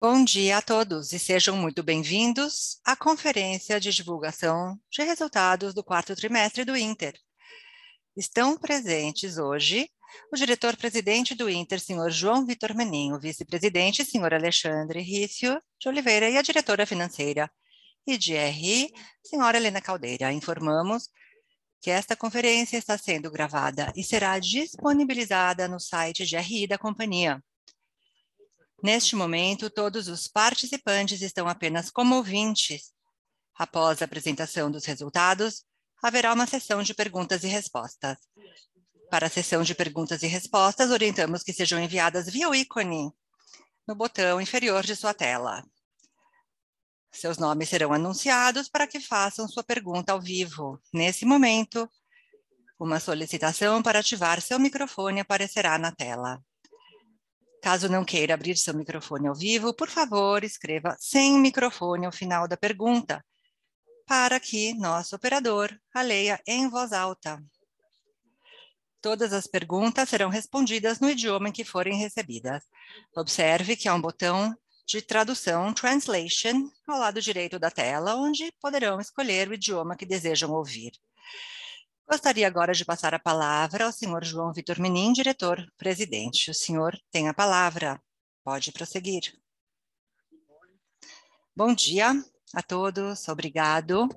Bom dia a todos e sejam muito bem-vindos à conferência de divulgação de resultados do quarto trimestre do Inter. Estão presentes hoje o diretor-presidente do Inter, senhor João Vitor Menin, o vice-presidente, senhor Alexandre Rício de Oliveira e a diretora financeira e de RI, senhora Helena Caldeira. Informamos que esta conferência está sendo gravada e será disponibilizada no site de RI da companhia Neste momento, todos os participantes estão apenas como ouvintes. Após a apresentação dos resultados, haverá uma sessão de perguntas e respostas. Para a sessão de perguntas e respostas, orientamos que sejam enviadas via o ícone no botão inferior de sua tela. Seus nomes serão anunciados para que façam sua pergunta ao vivo. Nesse momento, uma solicitação para ativar seu microfone aparecerá na tela. Caso não queira abrir seu microfone ao vivo, por favor, escreva sem microfone ao final da pergunta, para que nosso operador a leia em voz alta. Todas as perguntas serão respondidas no idioma em que forem recebidas. Observe que há um botão de tradução Translation ao lado direito da tela, onde poderão escolher o idioma que desejam ouvir. Gostaria agora de passar a palavra ao senhor João Vitor Menin, diretor-presidente. O senhor tem a palavra. Pode prosseguir. Bom dia a todos. Obrigado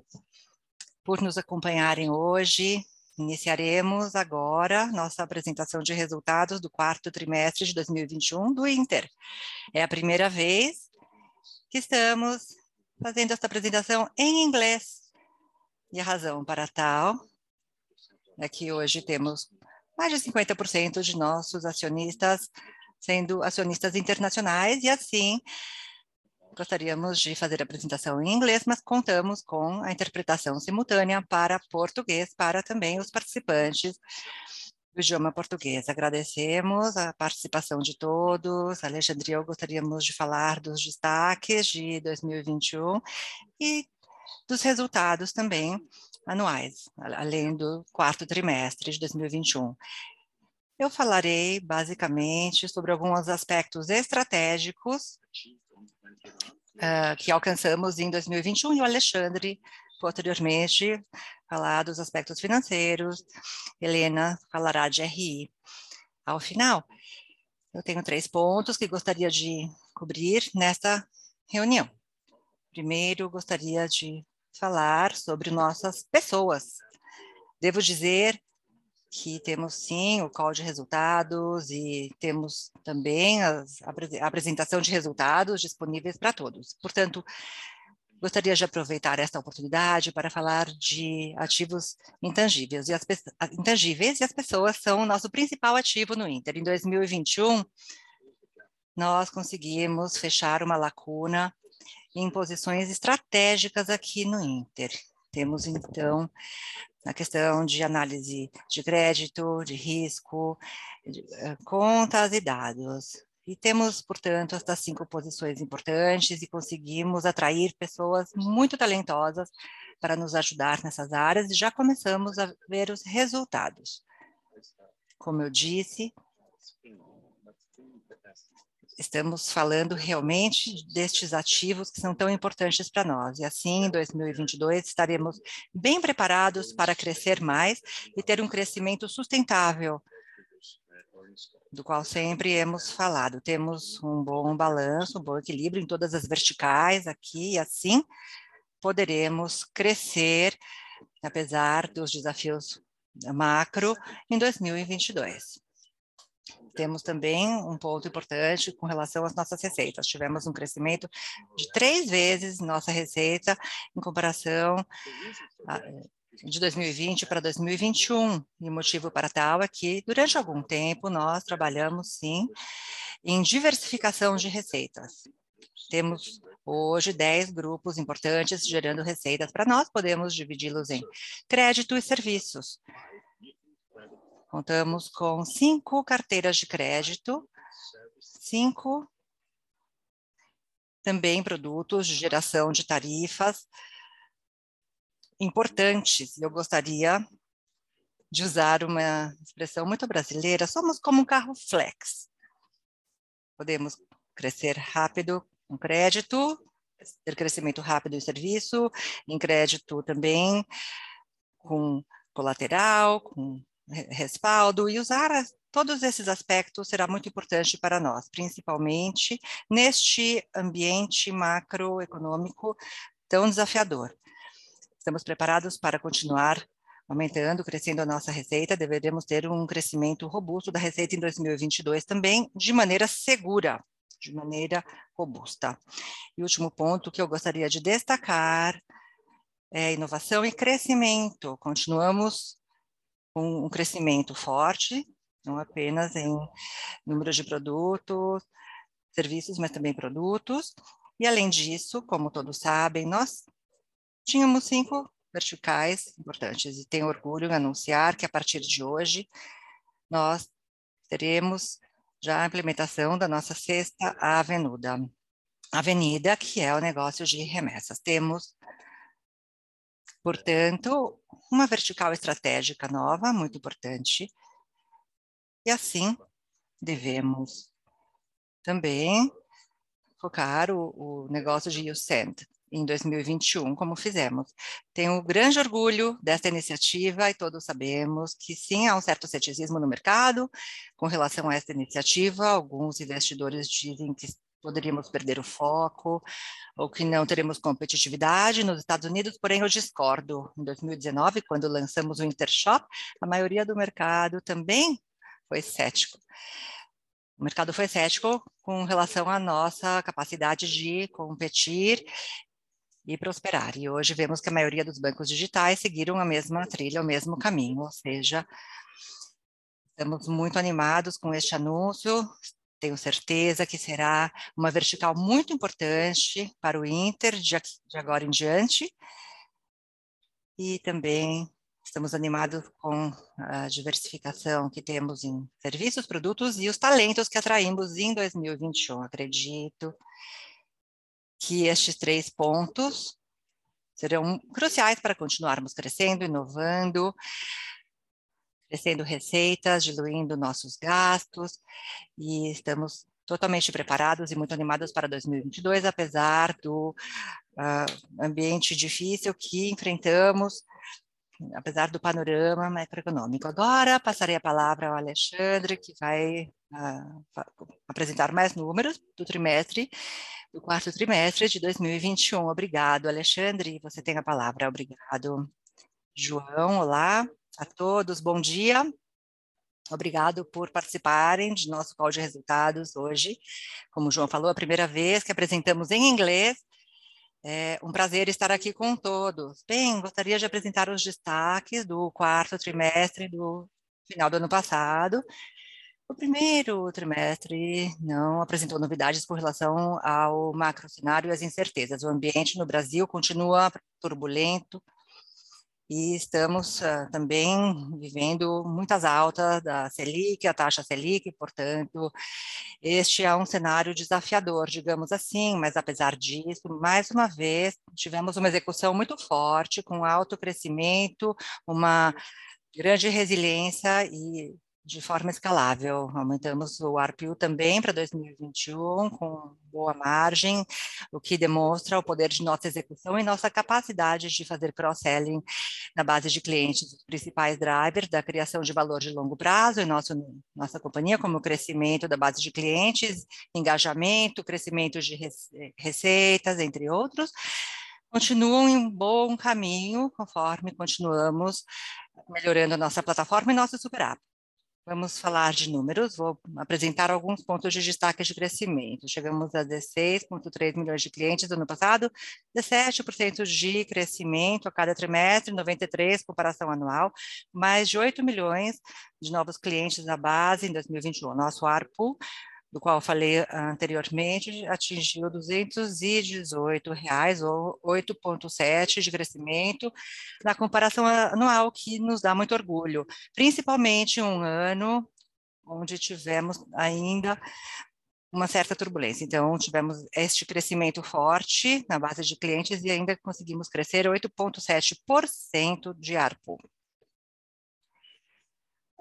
por nos acompanharem hoje. Iniciaremos agora nossa apresentação de resultados do quarto trimestre de 2021 do Inter. É a primeira vez que estamos fazendo esta apresentação em inglês. E a razão para tal É hoje temos mais de 50% de nossos acionistas sendo acionistas internacionais e assim gostaríamos de fazer a apresentação em inglês, mas contamos com a interpretação simultânea para português para também os participantes do idioma português. Agradecemos a participação de todos. Alexandre, eu gostaríamos de falar dos destaques de 2021 e dos resultados também anuais, além do quarto trimestre de 2021. Eu falarei basicamente sobre alguns aspectos estratégicos uh, que alcançamos em 2021 e o Alexandre, posteriormente, falar dos aspectos financeiros, Helena falará de RI. Ao final, eu tenho três pontos que gostaria de cobrir nesta reunião. Primeiro, gostaria de falar sobre nossas pessoas. Devo dizer que temos sim o call de resultados e temos também as, a apresentação de resultados disponíveis para todos. Portanto, gostaria de aproveitar esta oportunidade para falar de ativos intangíveis. E as, intangíveis e as pessoas são o nosso principal ativo no Inter. Em 2021, nós conseguimos fechar uma lacuna em posições estratégicas aqui no Inter. Temos, então, a questão de análise de crédito, de risco, de, uh, contas e dados. E temos, portanto, estas cinco posições importantes e conseguimos atrair pessoas muito talentosas para nos ajudar nessas áreas e já começamos a ver os resultados. Como eu disse, estamos falando realmente destes ativos que são tão importantes para nós. E assim, em 2022, estaremos bem preparados para crescer mais e ter um crescimento sustentável, do qual sempre hemos falado. Temos um bom balanço, um bom equilíbrio em todas as verticais aqui, e assim poderemos crescer, apesar dos desafios macro, em 2022 temos também um ponto importante com relação às nossas receitas. Tivemos um crescimento de três vezes nossa receita em comparação a, de 2020 para 2021. E o motivo para tal é que, durante algum tempo, nós trabalhamos, sim, em diversificação de receitas. Temos hoje 10 grupos importantes gerando receitas. Para nós, podemos dividi-los em crédito e serviços. Contamos com cinco carteiras de crédito, cinco também produtos de geração de tarifas importantes. Eu gostaria de usar uma expressão muito brasileira, somos como um carro flex. Podemos crescer rápido no crédito, ter crescimento rápido em serviço, em crédito também com colateral, com respaldo, e usar todos esses aspectos será muito importante para nós, principalmente neste ambiente macroeconômico tão desafiador. Estamos preparados para continuar aumentando, crescendo a nossa receita, deveremos ter um crescimento robusto da receita em 2022 também, de maneira segura, de maneira robusta. E último ponto que eu gostaria de destacar é inovação e crescimento. Continuamos com um crescimento forte, não apenas em número de produtos, serviços, mas também produtos. E além disso, como todos sabem, nós tínhamos cinco verticais importantes. E tenho orgulho em anunciar que a partir de hoje nós teremos já a implementação da nossa sexta avenida, avenida que é o negócio de remessas. Temos, portanto, uma vertical estratégica nova, muito importante, e assim devemos também focar o, o negócio de YouSend, em 2021, como fizemos. Tenho grande orgulho dessa iniciativa e todos sabemos que sim, há um certo ceticismo no mercado com relação a essa iniciativa. Alguns investidores dizem que poderíamos perder o foco ou que não teremos competitividade nos Estados Unidos, porém eu discordo. Em 2019, quando lançamos o Intershop, a maioria do mercado também foi cético. O mercado foi cético com relação à nossa capacidade de competir e prosperar. E hoje vemos que a maioria dos bancos digitais seguiram a mesma trilha, o mesmo caminho, ou seja, estamos muito animados com este anúncio. Tenho certeza que será uma vertical muito importante para o Inter de, de agora em diante. E também estamos animados com a diversificação que temos em serviços, produtos e os talentos que atraímos em 2021. Acredito que estes três pontos serão cruciais para continuarmos crescendo, inovando, crescendo receitas, diluindo nossos gastos, e estamos totalmente preparados e muito animados para 2022, apesar do uh, ambiente difícil que enfrentamos, apesar do panorama macroeconômico. Agora passarei a palavra ao Alexandre, que vai uh, apresentar mais números do trimestre do quarto trimestre de 2021. Obrigado, Alexandre. Você tem a palavra. Obrigado, João. Olá a todos. Bom dia. Obrigado por participarem de nosso call de resultados hoje. Como o João falou, a primeira vez que apresentamos em inglês. É um prazer estar aqui com todos. Bem, gostaria de apresentar os destaques do quarto trimestre do final do ano passado o primeiro trimestre não apresentou novidades com relação ao macro cenário e as incertezas. O ambiente no Brasil continua turbulento e estamos uh, também vivendo muitas altas da Selic, a taxa Selic, portanto, este é um cenário desafiador, digamos assim, mas apesar disso, mais uma vez, tivemos uma execução muito forte, com alto crescimento, uma grande resiliência e de forma escalável. Aumentamos o ARPU também para 2021 com boa margem, o que demonstra o poder de nossa execução e nossa capacidade de fazer cross-selling na base de clientes, os principais drivers da criação de valor de longo prazo em nosso, nossa companhia, como o crescimento da base de clientes, engajamento, crescimento de receitas, entre outros, continuam em bom caminho conforme continuamos melhorando a nossa plataforma e nossa super app. Vamos falar de números, vou apresentar alguns pontos de destaque de crescimento. Chegamos a 16,3 milhões de clientes no ano passado, 17% de crescimento a cada trimestre, 93% comparação anual, mais de 8 milhões de novos clientes na base em 2021. Nosso ARPU do qual eu falei anteriormente, atingiu 218 reais, ou 8,7% de crescimento na comparação anual, que nos dá muito orgulho, principalmente um ano onde tivemos ainda uma certa turbulência. Então, tivemos este crescimento forte na base de clientes e ainda conseguimos crescer 8,7% de ARPU.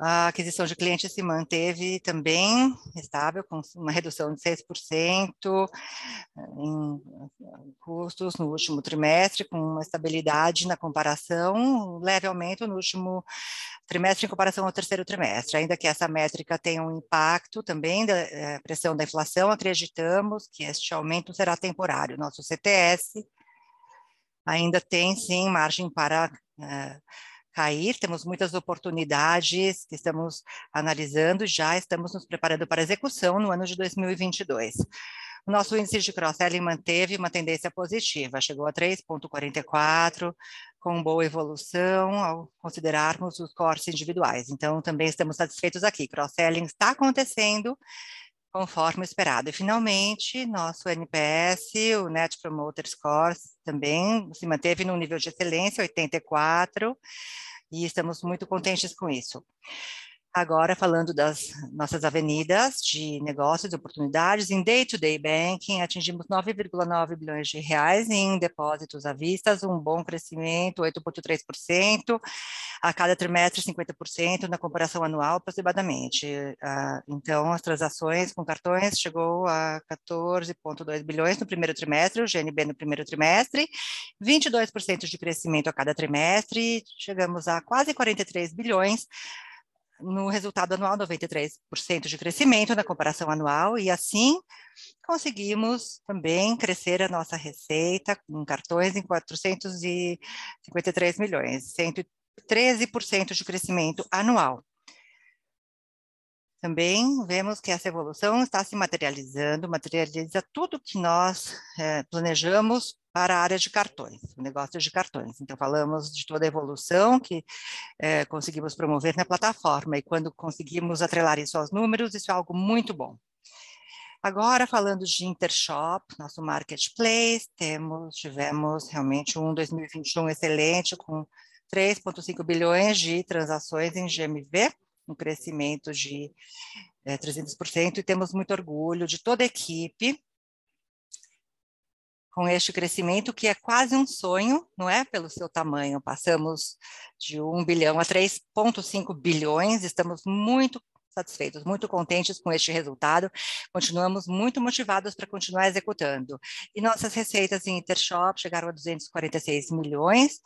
A aquisição de clientes se manteve também estável, com uma redução de 6% em custos no último trimestre, com uma estabilidade na comparação, leve aumento no último trimestre em comparação ao terceiro trimestre. Ainda que essa métrica tenha um impacto também da é, pressão da inflação, acreditamos que este aumento será temporário. Nosso CTS ainda tem, sim, margem para é, cair, temos muitas oportunidades que estamos analisando, já estamos nos preparando para execução no ano de 2022. O nosso índice de cross-selling manteve uma tendência positiva, chegou a 3,44, com boa evolução ao considerarmos os cortes individuais. Então, também estamos satisfeitos aqui. Cross-selling está acontecendo conforme esperado. E, finalmente, nosso NPS, o Net Promoter Score, também se manteve no nível de excelência, 84, e estamos muito contentes com isso. Agora, falando das nossas avenidas de negócios oportunidades, em day-to-day -day banking, atingimos 9,9 bilhões de reais em depósitos à vista, um bom crescimento, 8,3%, a cada trimestre 50% na comparação anual, aproximadamente. Ah, então, as transações com cartões chegou a 14,2 bilhões no primeiro trimestre, o GNB no primeiro trimestre, 22% de crescimento a cada trimestre, chegamos a quase 43 bilhões, no resultado anual, 93% de crescimento na comparação anual, e assim conseguimos também crescer a nossa receita com cartões em 453 milhões, 113% de crescimento anual. Também vemos que essa evolução está se materializando, materializa tudo que nós é, planejamos para a área de cartões, o negócio de cartões. Então, falamos de toda a evolução que é, conseguimos promover na plataforma, e quando conseguimos atrelar isso aos números, isso é algo muito bom. Agora, falando de Intershop, nosso marketplace, temos, tivemos realmente um 2021 excelente, com 3,5 bilhões de transações em GMV, um crescimento de é, 300%, e temos muito orgulho de toda a equipe com este crescimento, que é quase um sonho, não é? Pelo seu tamanho. Passamos de 1 bilhão a 3,5 bilhões, estamos muito satisfeitos, muito contentes com este resultado, continuamos muito motivados para continuar executando. E nossas receitas em Intershop chegaram a 246 milhões,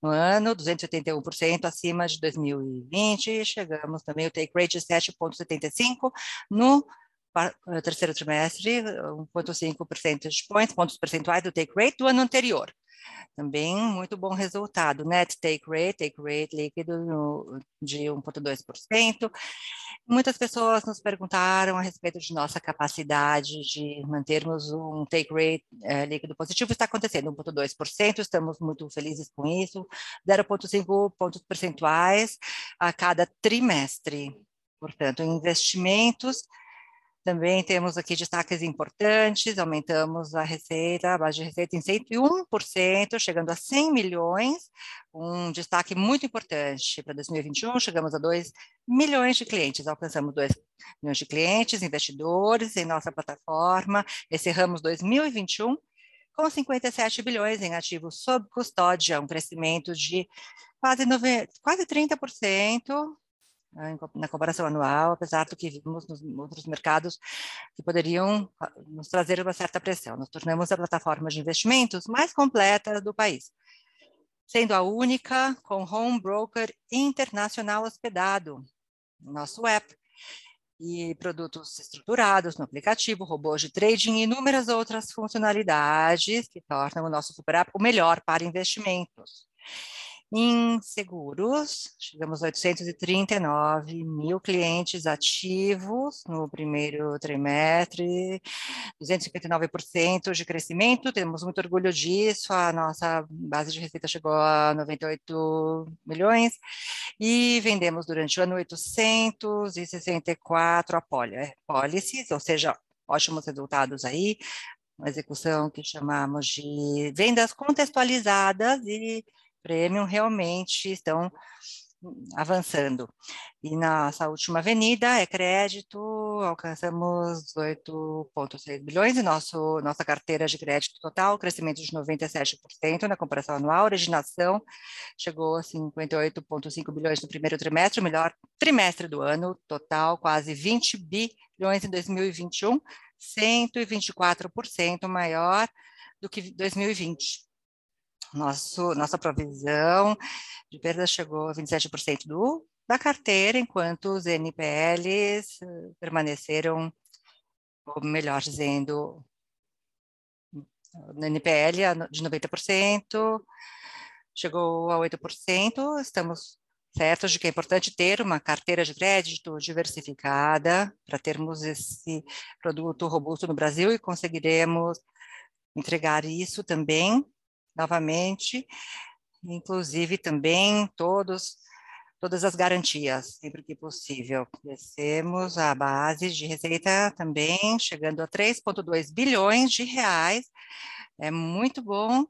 no ano, 281% acima de 2020, chegamos também o take rate de 7,75 no terceiro trimestre, 1,5 percentage points, pontos percentuais do take rate do ano anterior. Também muito bom resultado, net take rate, take rate líquido de 1,2%. Muitas pessoas nos perguntaram a respeito de nossa capacidade de mantermos um take rate é, líquido positivo. Está acontecendo 1,2%, estamos muito felizes com isso, 0,5 pontos percentuais a cada trimestre. Portanto, investimentos também temos aqui destaques importantes, aumentamos a receita, a base de receita em 101%, chegando a 100 milhões, um destaque muito importante para 2021, chegamos a 2 milhões de clientes, alcançamos 2 milhões de clientes, investidores em nossa plataforma, encerramos 2021 com 57 bilhões em ativos sob custódia, um crescimento de quase, 9, quase 30%, né, na comparação anual, apesar do que vimos nos outros mercados que poderiam ah, nos trazer uma certa pressão. Nós tornamos a plataforma de investimentos mais completa do país, sendo a única com home broker internacional hospedado no nosso app e produtos estruturados no aplicativo, robôs de trading e inúmeras outras funcionalidades que tornam o nosso super app o melhor para investimentos. Em seguros, chegamos a 839 mil clientes ativos no primeiro trimestre, 259% de crescimento, temos muito orgulho disso, a nossa base de receita chegou a 98 milhões, e vendemos durante o ano 864 policies, ou seja, ótimos resultados aí, uma execução que chamamos de vendas contextualizadas e premium realmente estão avançando. E nossa última avenida é crédito, alcançamos 8,6 bilhões e nosso, nossa carteira de crédito total, crescimento de 97% na comparação anual, originação chegou a 58,5 bilhões no primeiro trimestre, o melhor trimestre do ano, total quase 20 bilhões em 2021, 124% maior do que 2020. Nosso, nossa provisão de perda chegou a 27% do, da carteira, enquanto os NPLs eh, permaneceram, ou melhor dizendo, no NPL de 90%, chegou a 8%, estamos certos de que é importante ter uma carteira de crédito diversificada para termos esse produto robusto no Brasil e conseguiremos entregar isso também novamente, inclusive também todos todas as garantias, sempre que possível. Crescemos a base de receita também, chegando a 3,2 bilhões de reais. É muito bom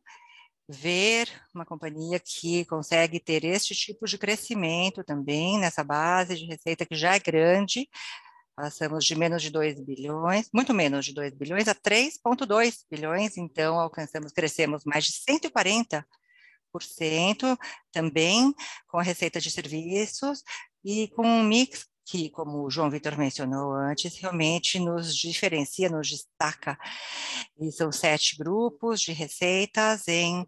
ver uma companhia que consegue ter este tipo de crescimento também nessa base de receita que já é grande. Passamos de menos de 2 bilhões, muito menos de 2 bilhões, a 3,2 bilhões, então alcançamos, crescemos mais de 140% também com a receita de serviços e com um mix que, como o João Vitor mencionou antes, realmente nos diferencia, nos destaca. E são sete grupos de receitas em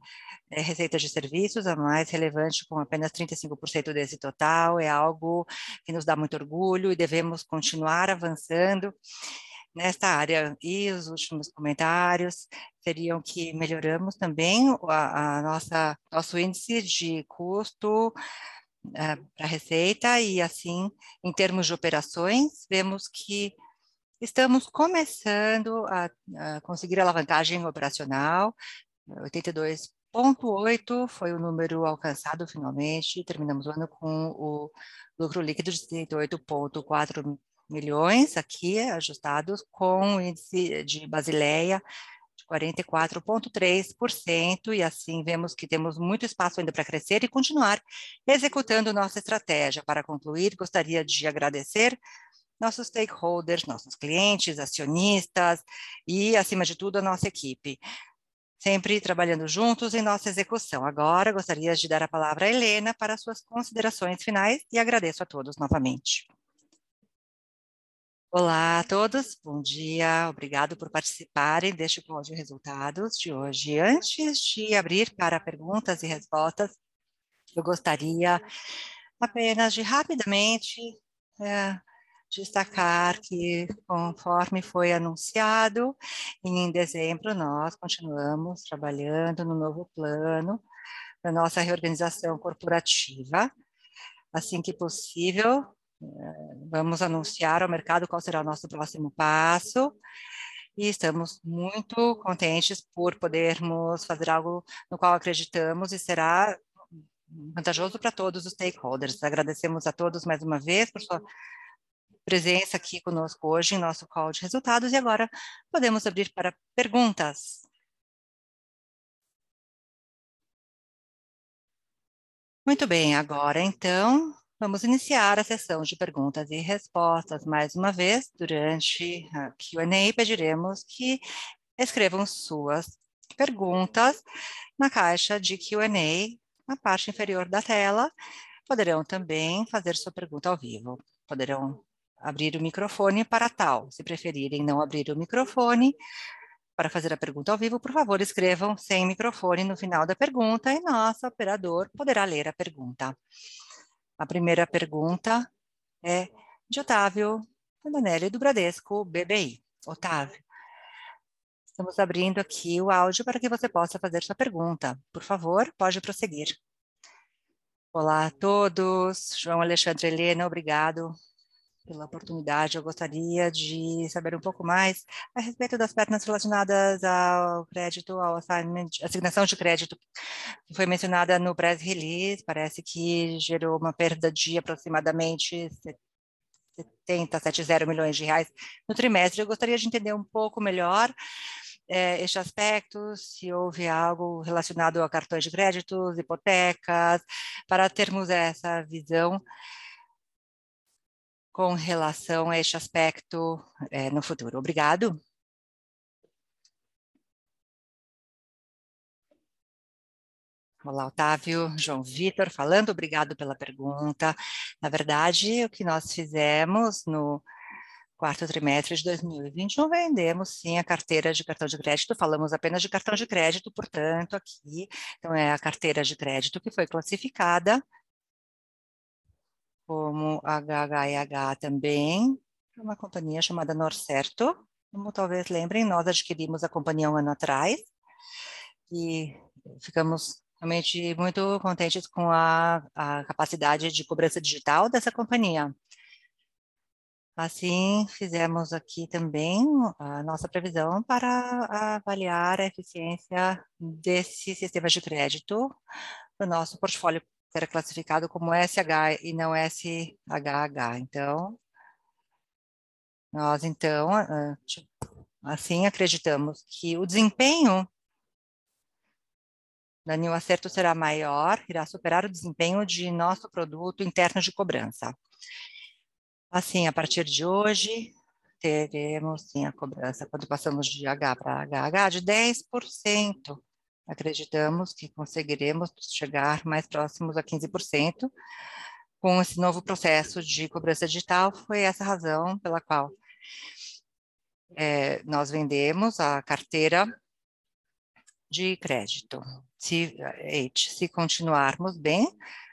é, receitas de serviços, a mais relevante, com apenas 35% desse total, é algo que nos dá muito orgulho e devemos continuar avançando nesta área. E os últimos comentários seriam que melhoramos também a, a nossa nosso índice de custo uh, para a receita e assim, em termos de operações, vemos que estamos começando a, a conseguir alavancagem operacional, 82,8 foi o número alcançado finalmente, terminamos o ano com o lucro líquido de 38,4 milhões aqui ajustados com o índice de Basileia 44,3%, e assim vemos que temos muito espaço ainda para crescer e continuar executando nossa estratégia. Para concluir, gostaria de agradecer nossos stakeholders, nossos clientes, acionistas e, acima de tudo, a nossa equipe. Sempre trabalhando juntos em nossa execução. Agora, gostaria de dar a palavra a Helena para suas considerações finais e agradeço a todos novamente. Olá a todos, bom dia, obrigado por participarem deste call de resultados de hoje. Antes de abrir para perguntas e respostas, eu gostaria apenas de rapidamente é, destacar que, conforme foi anunciado, em dezembro nós continuamos trabalhando no novo plano da nossa reorganização corporativa. Assim que possível, Vamos anunciar ao mercado qual será o nosso próximo passo e estamos muito contentes por podermos fazer algo no qual acreditamos e será vantajoso para todos os stakeholders. Agradecemos a todos mais uma vez por sua presença aqui conosco hoje em nosso call de resultados e agora podemos abrir para perguntas. Muito bem, agora então Vamos iniciar a sessão de perguntas e respostas. Mais uma vez, durante a Q&A, pediremos que escrevam suas perguntas na caixa de Q&A, na parte inferior da tela. Poderão também fazer sua pergunta ao vivo. Poderão abrir o microfone para tal. Se preferirem não abrir o microfone, para fazer a pergunta ao vivo, por favor, escrevam sem microfone no final da pergunta e nosso operador poderá ler a pergunta. A primeira pergunta é de Otávio Andanelli, do Bradesco BBI. Otávio, estamos abrindo aqui o áudio para que você possa fazer sua pergunta. Por favor, pode prosseguir. Olá a todos, João Alexandre Helena, obrigado pela oportunidade. Eu gostaria de saber um pouco mais a respeito das pernas relacionadas ao crédito, ao assignment, assignação de crédito, que foi mencionada no press release. Parece que gerou uma perda de aproximadamente 70, 70 milhões de reais no trimestre. Eu gostaria de entender um pouco melhor é, este aspecto, se houve algo relacionado a cartões de créditos, hipotecas, para termos essa visão com relação a este aspecto é, no futuro. Obrigado. Olá, Otávio, João Vitor falando, obrigado pela pergunta. Na verdade, o que nós fizemos no quarto trimestre de 2021, vendemos sim a carteira de cartão de crédito, falamos apenas de cartão de crédito, portanto, aqui, então é a carteira de crédito que foi classificada como HHH também, uma companhia chamada Norcerto, como talvez lembrem, nós adquirimos a companhia um ano atrás, e ficamos realmente muito contentes com a, a capacidade de cobrança digital dessa companhia. Assim, fizemos aqui também a nossa previsão para avaliar a eficiência desse sistema de crédito no nosso portfólio, era classificado como SH e não SHH. Então, nós, então, assim, acreditamos que o desempenho Daniel Acerto será maior, irá superar o desempenho de nosso produto interno de cobrança. Assim, a partir de hoje, teremos sim a cobrança, quando passamos de H para HH, de 10%. Acreditamos que conseguiremos chegar mais próximos a 15% com esse novo processo de cobrança digital. Foi essa a razão pela qual é, nós vendemos a carteira de crédito. Se, se continuarmos bem,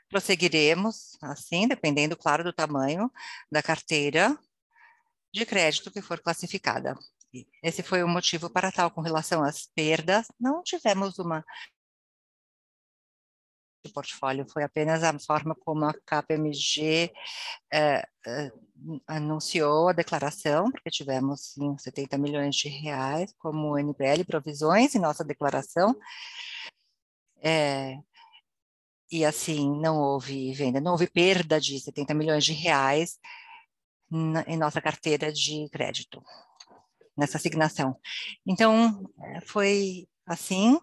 prosseguiremos assim, dependendo, claro, do tamanho da carteira de crédito que for classificada. Esse foi o motivo para tal com relação às perdas. Não tivemos uma o portfólio, foi apenas a forma como a KPMG eh, eh, anunciou a declaração, porque tivemos sim 70 milhões de reais como NPL provisões em nossa declaração. É, e assim, não houve venda, não houve perda de 70 milhões de reais na, em nossa carteira de crédito, nessa asignação. Então, foi assim,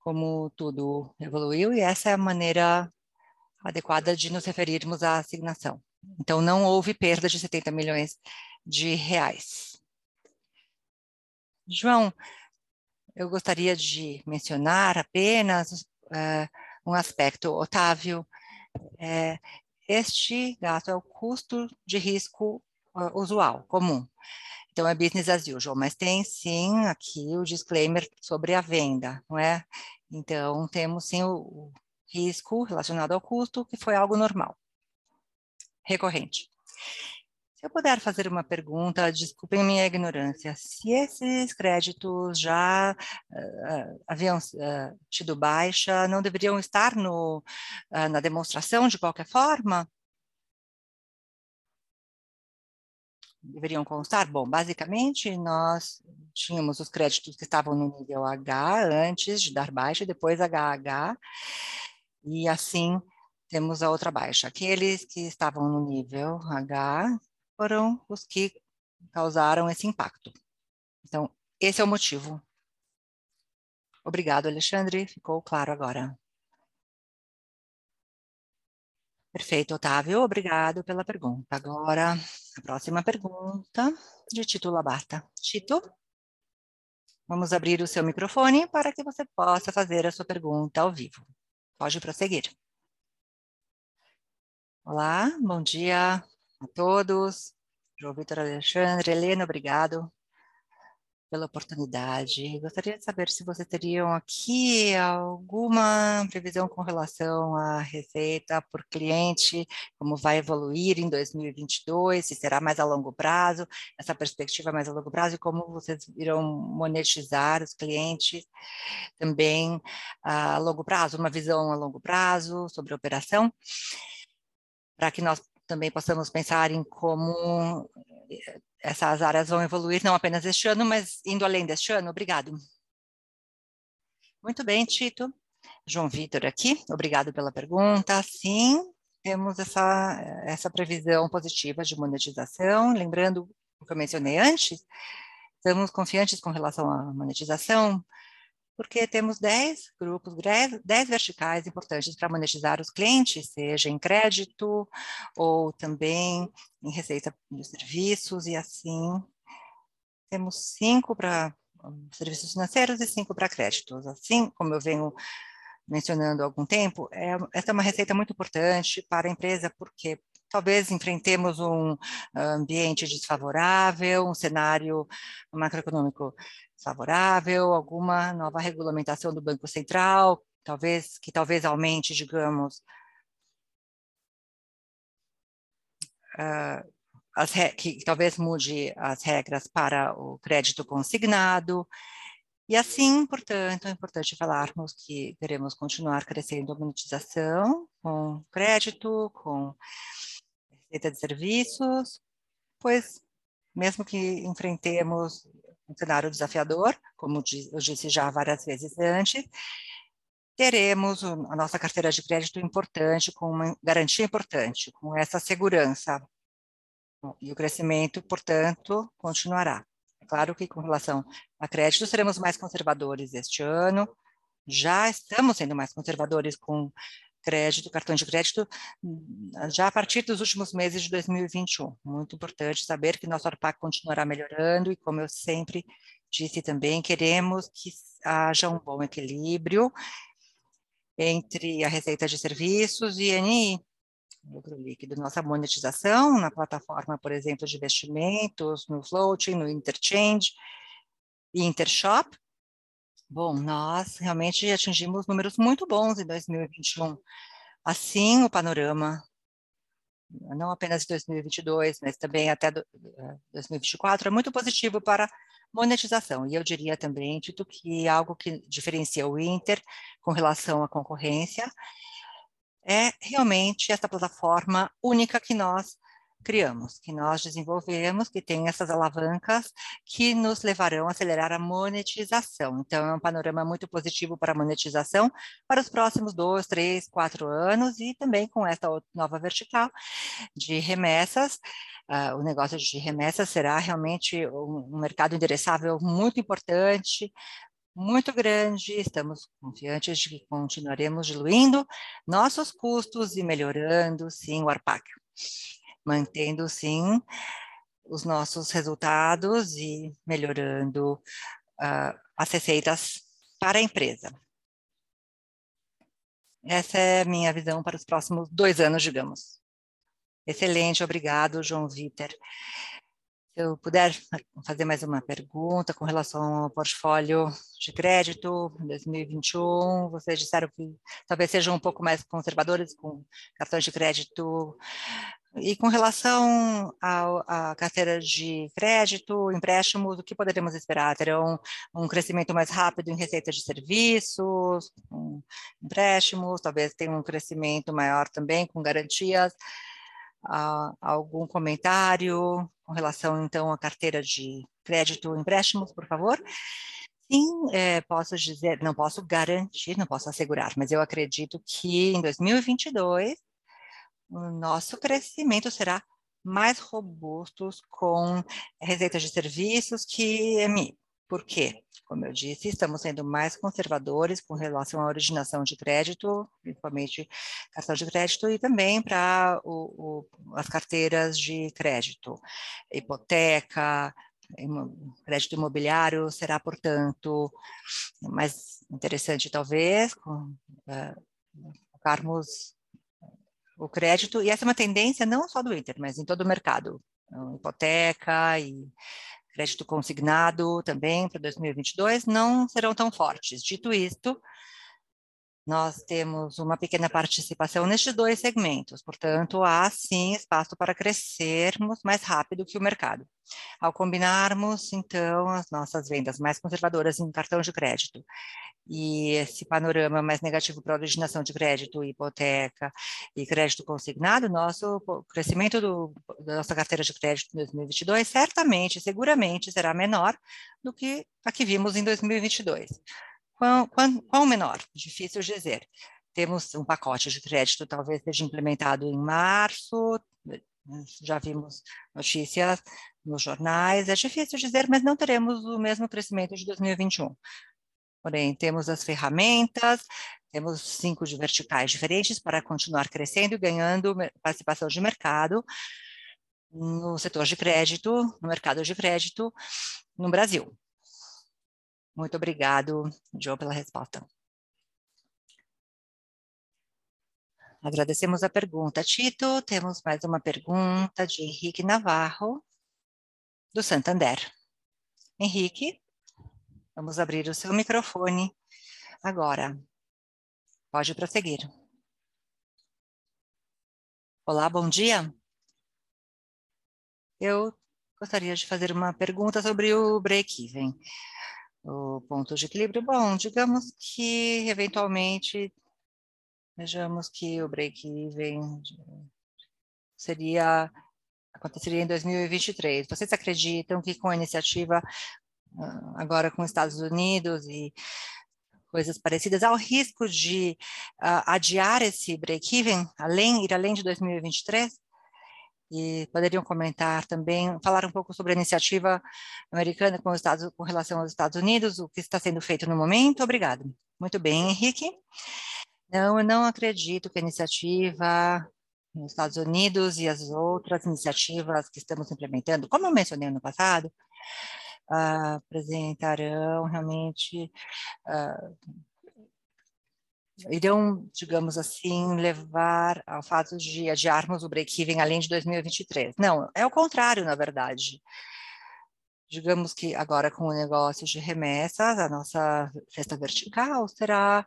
como tudo evoluiu, e essa é a maneira adequada de nos referirmos à asignação. Então, não houve perda de 70 milhões de reais. João, eu gostaria de mencionar apenas uh, um aspecto. Otávio, uh, este gasto é o custo de risco usual, comum. Então, é business as usual, mas tem sim aqui o disclaimer sobre a venda, não é? Então, temos sim o, o risco relacionado ao custo, que foi algo normal, recorrente. Se eu puder fazer uma pergunta, desculpem minha ignorância, se esses créditos já uh, haviam uh, tido baixa, não deveriam estar no, uh, na demonstração de qualquer forma? Deveriam constar? Bom, basicamente, nós tínhamos os créditos que estavam no nível H antes de dar baixa, depois HH, e assim temos a outra baixa. Aqueles que estavam no nível H foram os que causaram esse impacto. Então, esse é o motivo. Obrigado, Alexandre. Ficou claro agora. Perfeito, Otávio. Obrigado pela pergunta. Agora, a próxima pergunta de Tito Labata. Tito, vamos abrir o seu microfone para que você possa fazer a sua pergunta ao vivo. Pode prosseguir. Olá, bom dia a todos. João Vitor Alexandre, Helena, obrigado pela oportunidade. Gostaria de saber se vocês teriam aqui alguma previsão com relação à receita por cliente, como vai evoluir em 2022, se será mais a longo prazo, essa perspectiva mais a longo prazo, e como vocês irão monetizar os clientes também a longo prazo, uma visão a longo prazo sobre a operação, para que nós também possamos pensar em como essas áreas vão evoluir não apenas este ano, mas indo além deste ano. Obrigado. Muito bem, Tito. João Vitor aqui, obrigado pela pergunta. Sim, temos essa, essa previsão positiva de monetização. Lembrando o que eu mencionei antes, Estamos confiantes com relação à monetização, porque temos 10 grupos, 10 verticais importantes para monetizar os clientes, seja em crédito ou também em receita de serviços, e assim temos cinco para serviços financeiros e cinco para créditos. Assim, como eu venho mencionando há algum tempo, é, essa é uma receita muito importante para a empresa, porque talvez enfrentemos um ambiente desfavorável, um cenário macroeconômico favorável, alguma nova regulamentação do Banco Central, talvez que talvez aumente, digamos, uh, as que talvez mude as regras para o crédito consignado. E assim, portanto, é importante falarmos que queremos continuar crescendo a monetização com crédito, com receita de serviços, pois mesmo que enfrentemos um cenário desafiador, como eu disse já várias vezes antes, teremos a nossa carteira de crédito importante, com uma garantia importante, com essa segurança. E o crescimento, portanto, continuará. É claro que com relação a crédito, seremos mais conservadores este ano, já estamos sendo mais conservadores com crédito, cartão de crédito, já a partir dos últimos meses de 2021. Muito importante saber que nosso ARPAC continuará melhorando e, como eu sempre disse também, queremos que haja um bom equilíbrio entre a receita de serviços e NI, lucro líquido, nossa monetização na plataforma, por exemplo, de investimentos, no floating, no interchange e intershop, Bom, nós realmente atingimos números muito bons em 2021. Assim, o panorama, não apenas de 2022, mas também até 2024, é, é muito positivo para monetização. E eu diria também, Tito, que algo que diferencia o Inter com relação à concorrência é realmente essa plataforma única que nós criamos, que nós desenvolvemos, que tem essas alavancas que nos levarão a acelerar a monetização. Então, é um panorama muito positivo para a monetização para os próximos dois, três, quatro anos e também com essa nova vertical de remessas. Uh, o negócio de remessas será realmente um, um mercado endereçável muito importante, muito grande, estamos confiantes de que continuaremos diluindo nossos custos e melhorando, sim, o ARPAC mantendo sim os nossos resultados e melhorando uh, as receitas para a empresa. Essa é a minha visão para os próximos dois anos, digamos. Excelente, obrigado, João Vitor. Se eu puder fazer mais uma pergunta com relação ao portfólio de crédito 2021, vocês disseram que talvez sejam um pouco mais conservadores com cartões de crédito e com relação à carteira de crédito, empréstimos, o que poderemos esperar? Terão um crescimento mais rápido em receita de serviços, um, empréstimos, talvez tenha um crescimento maior também com garantias? Ah, algum comentário com relação, então, à carteira de crédito empréstimos, por favor? Sim, é, posso dizer, não posso garantir, não posso assegurar, mas eu acredito que em 2022 o nosso crescimento será mais robusto com receitas de serviços que EMI. Por quê? Como eu disse, estamos sendo mais conservadores com relação à originação de crédito, principalmente cartão de crédito, e também para as carteiras de crédito, hipoteca, crédito imobiliário será, portanto, mais interessante, talvez, com, uh, o crédito, e essa é uma tendência não só do Inter, mas em todo o mercado, então, hipoteca e crédito consignado também para 2022 não serão tão fortes. Dito isto, nós temos uma pequena participação nestes dois segmentos, portanto, há sim espaço para crescermos mais rápido que o mercado. Ao combinarmos, então, as nossas vendas mais conservadoras em cartão de crédito e esse panorama mais negativo para a originação de crédito, hipoteca e crédito consignado, nosso crescimento do, da nossa carteira de crédito em 2022 certamente, seguramente será menor do que a que vimos em 2022. Quão, quão, quão menor? Difícil dizer. Temos um pacote de crédito, talvez seja implementado em março, já vimos notícias nos jornais. É difícil dizer, mas não teremos o mesmo crescimento de 2021. Porém, temos as ferramentas, temos cinco de verticais diferentes para continuar crescendo e ganhando participação de mercado no setor de crédito, no mercado de crédito no Brasil. Muito obrigado, João, pela resposta. Agradecemos a pergunta, Tito. Temos mais uma pergunta de Henrique Navarro, do Santander. Henrique, vamos abrir o seu microfone agora. Pode prosseguir. Olá, bom dia. Eu gostaria de fazer uma pergunta sobre o break-even. O ponto de equilíbrio, bom, digamos que eventualmente Vejamos que o break-even seria aconteceria em 2023. Vocês acreditam que com a iniciativa ah, agora com os Estados Unidos e coisas parecidas, há o risco de uh, adiar esse break-even, além, ir além de 2023? E poderiam comentar também, falar um pouco sobre a iniciativa americana com, Estados, com relação aos Estados Unidos, o que está sendo feito no momento? Obrigado. Muito bem, Henrique. Não, eu não acredito que a iniciativa nos Estados Unidos e as outras iniciativas que estamos implementando, como eu mencionei no passado, uh, apresentarão realmente, uh, irão, digamos assim, levar ao fato de adiarmos o break-even além de 2023. Não, é o contrário, na verdade. Digamos que agora com o negócio de remessas, a nossa cesta vertical será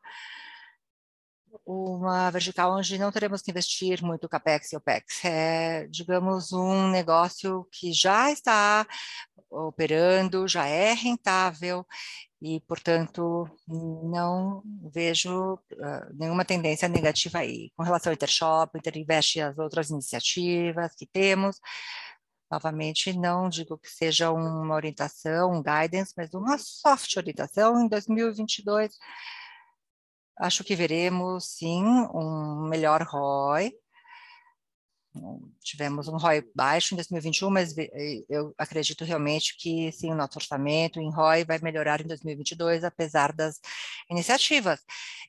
uma vertical onde não teremos que investir muito CAPEX e OPEX. É, digamos, um negócio que já está operando, já é rentável e, portanto, não vejo uh, nenhuma tendência negativa aí. Com relação ao Intershop, Interinvest e as outras iniciativas que temos, novamente, não digo que seja uma orientação, um guidance, mas uma soft orientação em 2022, Acho que veremos, sim, um melhor ROI. Tivemos um ROI baixo em 2021, mas eu acredito realmente que, sim, o nosso orçamento em ROI vai melhorar em 2022, apesar das iniciativas.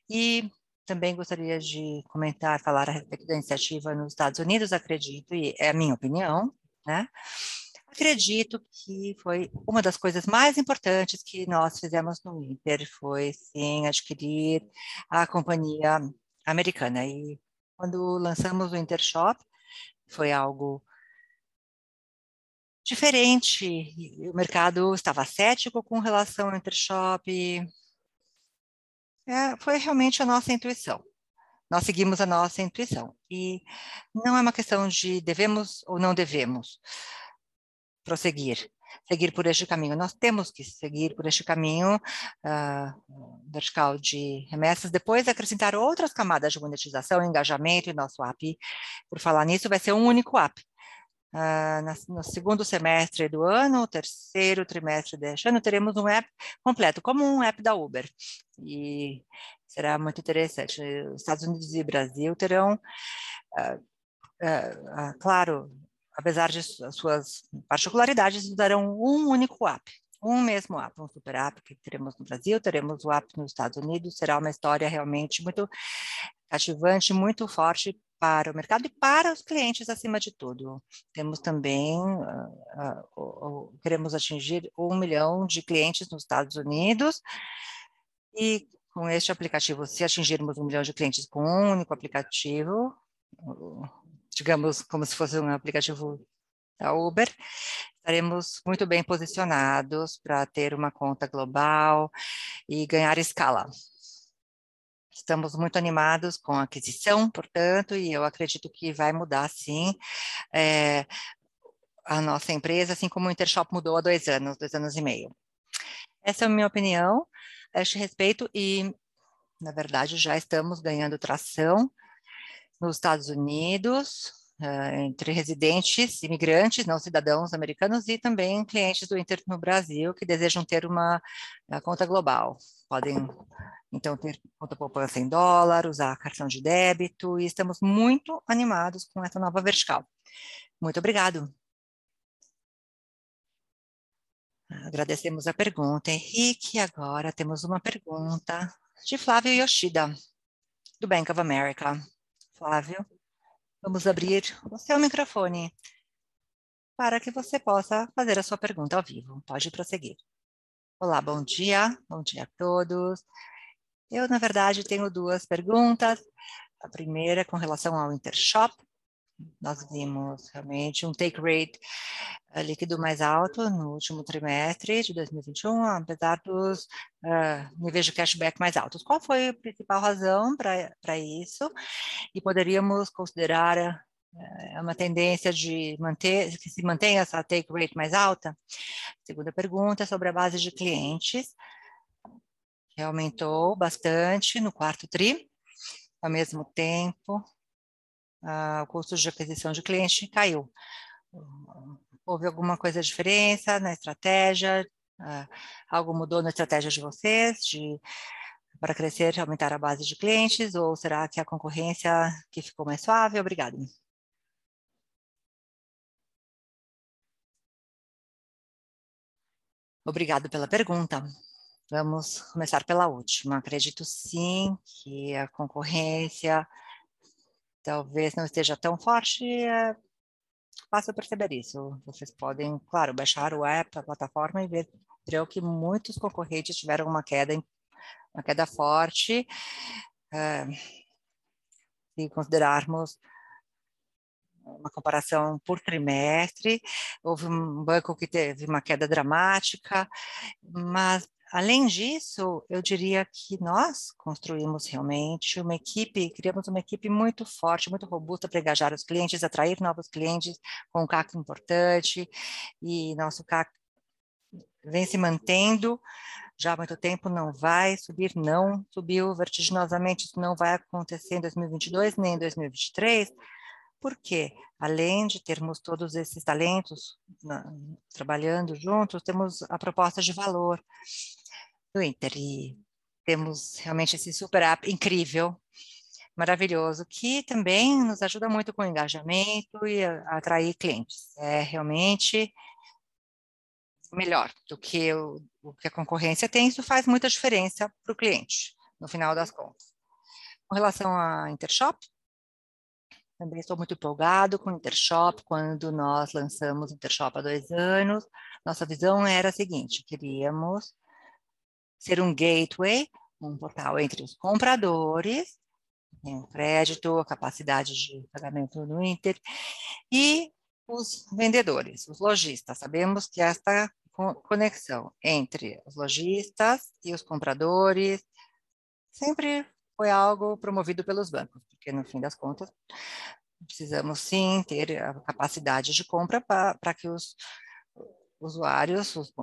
E também gostaria de comentar, falar a respeito da iniciativa nos Estados Unidos, acredito, e é a minha opinião, né? Acredito que foi uma das coisas mais importantes que nós fizemos no Inter, foi sim adquirir a companhia americana. E quando lançamos o Intershop, foi algo diferente. O mercado estava cético com relação ao Intershop. É, foi realmente a nossa intuição. Nós seguimos a nossa intuição. E não é uma questão de devemos ou não devemos prosseguir, seguir por este caminho. Nós temos que seguir por este caminho uh, vertical de remessas, depois acrescentar outras camadas de monetização, engajamento e nosso app. Por falar nisso, vai ser um único app. Uh, no segundo semestre do ano, terceiro trimestre deste ano, teremos um app completo, como um app da Uber. E será muito interessante. Os Estados Unidos e Brasil terão, uh, claro, apesar de suas particularidades, darão um único app, um mesmo app, um super app que teremos no Brasil, teremos o app nos Estados Unidos, será uma história realmente muito cativante, muito forte para o mercado e para os clientes acima de tudo. Temos também, uh, uh, uh, queremos atingir um milhão de clientes nos Estados Unidos e com este aplicativo, se atingirmos um milhão de clientes com um único aplicativo, digamos, como se fosse um aplicativo da Uber, estaremos muito bem posicionados para ter uma conta global e ganhar escala. Estamos muito animados com a aquisição, portanto, e eu acredito que vai mudar, sim, é, a nossa empresa, assim como o Intershop mudou há dois anos, dois anos e meio. Essa é a minha opinião a este respeito e, na verdade, já estamos ganhando tração nos Estados Unidos, uh, entre residentes, imigrantes, não cidadãos americanos, e também clientes do Inter no Brasil que desejam ter uma conta global. Podem, então, ter conta poupança em dólar, usar cartão de débito, e estamos muito animados com essa nova vertical. Muito obrigado. Agradecemos a pergunta, Henrique. Agora temos uma pergunta de Flávio Yoshida, do Bank of America. Flávio, vamos abrir o seu microfone para que você possa fazer a sua pergunta ao vivo. Pode prosseguir. Olá, bom dia. Bom dia a todos. Eu, na verdade, tenho duas perguntas. A primeira é com relação ao Intershop. Nós vimos realmente um take rate uh, líquido mais alto no último trimestre de 2021, apesar dos uh, níveis de cashback mais altos. Qual foi a principal razão para isso? E poderíamos considerar é uma tendência de manter, que se mantenha essa take rate mais alta? Segunda pergunta, sobre a base de clientes, que aumentou bastante no quarto TRI, ao mesmo tempo, o custo de aquisição de cliente caiu. Houve alguma coisa diferença na estratégia? algo mudou na estratégia de vocês de para crescer, aumentar a base de clientes, ou será que a concorrência que ficou mais suave? Obrigado. Obrigado pela pergunta. Vamos começar pela última. Acredito sim que a concorrência talvez não esteja tão forte. É fácil perceber isso. Vocês podem, claro, baixar o app, a plataforma e ver verão que muitos concorrentes tiveram uma queda, uma queda forte. É, se considerarmos uma comparação por trimestre, houve um banco que teve uma queda dramática, mas além disso, eu diria que nós construímos realmente uma equipe, criamos uma equipe muito forte, muito robusta para engajar os clientes, atrair novos clientes com um CAC importante, e nosso CAC vem se mantendo já há muito tempo, não vai subir, não subiu vertiginosamente, isso não vai acontecer em 2022 nem em 2023, porque, além de termos todos esses talentos na, trabalhando juntos, temos a proposta de valor do Inter e temos realmente esse super app incrível, maravilhoso, que também nos ajuda muito com o engajamento e a, a atrair clientes. É realmente melhor do que o, o que a concorrência tem, isso faz muita diferença para o cliente, no final das contas. Com relação à Intershop, também estou muito empolgado com o Intershop. Quando nós lançamos o Intershop há dois anos, nossa visão era a seguinte: queríamos ser um gateway, um portal entre os compradores, o crédito, a capacidade de pagamento no Inter, e os vendedores, os lojistas. Sabemos que esta conexão entre os lojistas e os compradores sempre foi algo promovido pelos bancos, porque no fim das contas precisamos sim ter a capacidade de compra para que os usuários os,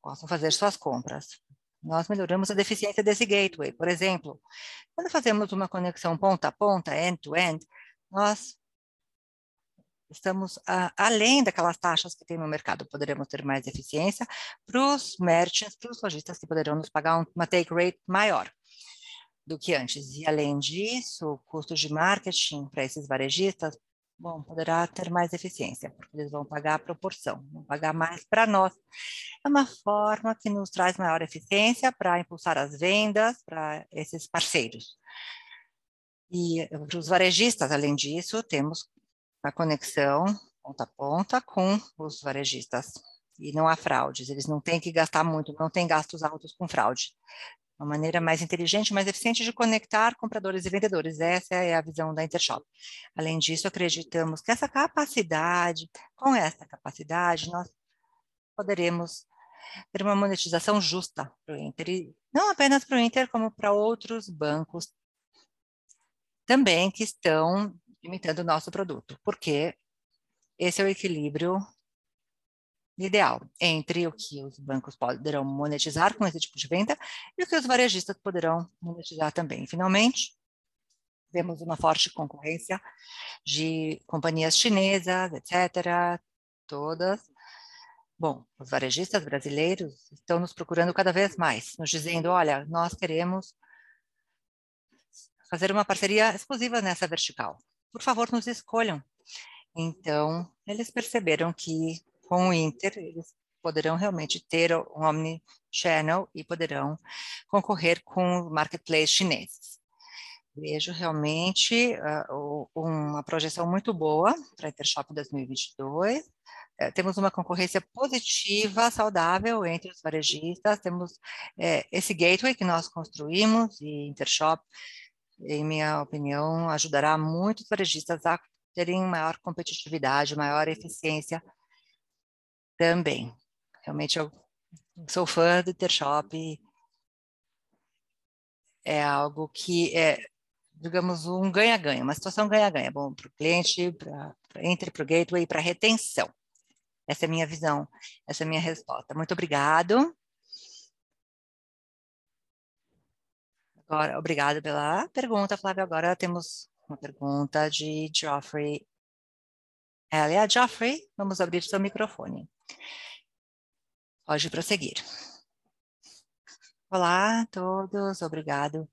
possam fazer suas compras. Nós melhoramos a deficiência desse gateway. Por exemplo, quando fazemos uma conexão ponta a ponta, end-to-end, -end, nós estamos além daquelas taxas que tem no mercado. Poderemos ter mais eficiência para os merchants, para os lojistas que poderão nos pagar uma take rate maior do que antes. E, além disso, o custo de marketing para esses varejistas, bom, poderá ter mais eficiência, porque eles vão pagar a proporção, vão pagar mais para nós. É uma forma que nos traz maior eficiência para impulsar as vendas para esses parceiros. E para os varejistas, além disso, temos a conexão ponta a ponta com os varejistas. E não há fraudes, eles não têm que gastar muito, não tem gastos altos com fraude uma maneira mais inteligente, mais eficiente de conectar compradores e vendedores. Essa é a visão da Intershop. Além disso, acreditamos que essa capacidade, com essa capacidade, nós poderemos ter uma monetização justa para o Inter, e não apenas para o Inter, como para outros bancos também que estão imitando o nosso produto, porque esse é o equilíbrio ideal entre o que os bancos poderão monetizar com esse tipo de venda e o que os varejistas poderão monetizar também. Finalmente, vemos uma forte concorrência de companhias chinesas, etc., todas. Bom, os varejistas brasileiros estão nos procurando cada vez mais, nos dizendo, olha, nós queremos fazer uma parceria exclusiva nessa vertical. Por favor, nos escolham. Então, eles perceberam que com o Inter, eles poderão realmente ter um omni-channel e poderão concorrer com o marketplace chineses. Vejo realmente uh, uma projeção muito boa para a Intershop 2022. É, temos uma concorrência positiva, saudável entre os varejistas. Temos é, esse gateway que nós construímos e Intershop, em minha opinião, ajudará muitos varejistas a terem maior competitividade, maior eficiência também. Realmente eu sou fã do Intershop. É algo que é, digamos, um ganha-ganha, uma situação ganha-ganha. Bom para o cliente, pra, entre para o gateway e para retenção. Essa é a minha visão, essa é a minha resposta. Muito obrigado. Agora, obrigado pela pergunta, Flávia. Agora temos uma pergunta de Geoffrey. Ela Geoffrey, vamos abrir seu microfone. Pode prosseguir. Olá a todos, obrigado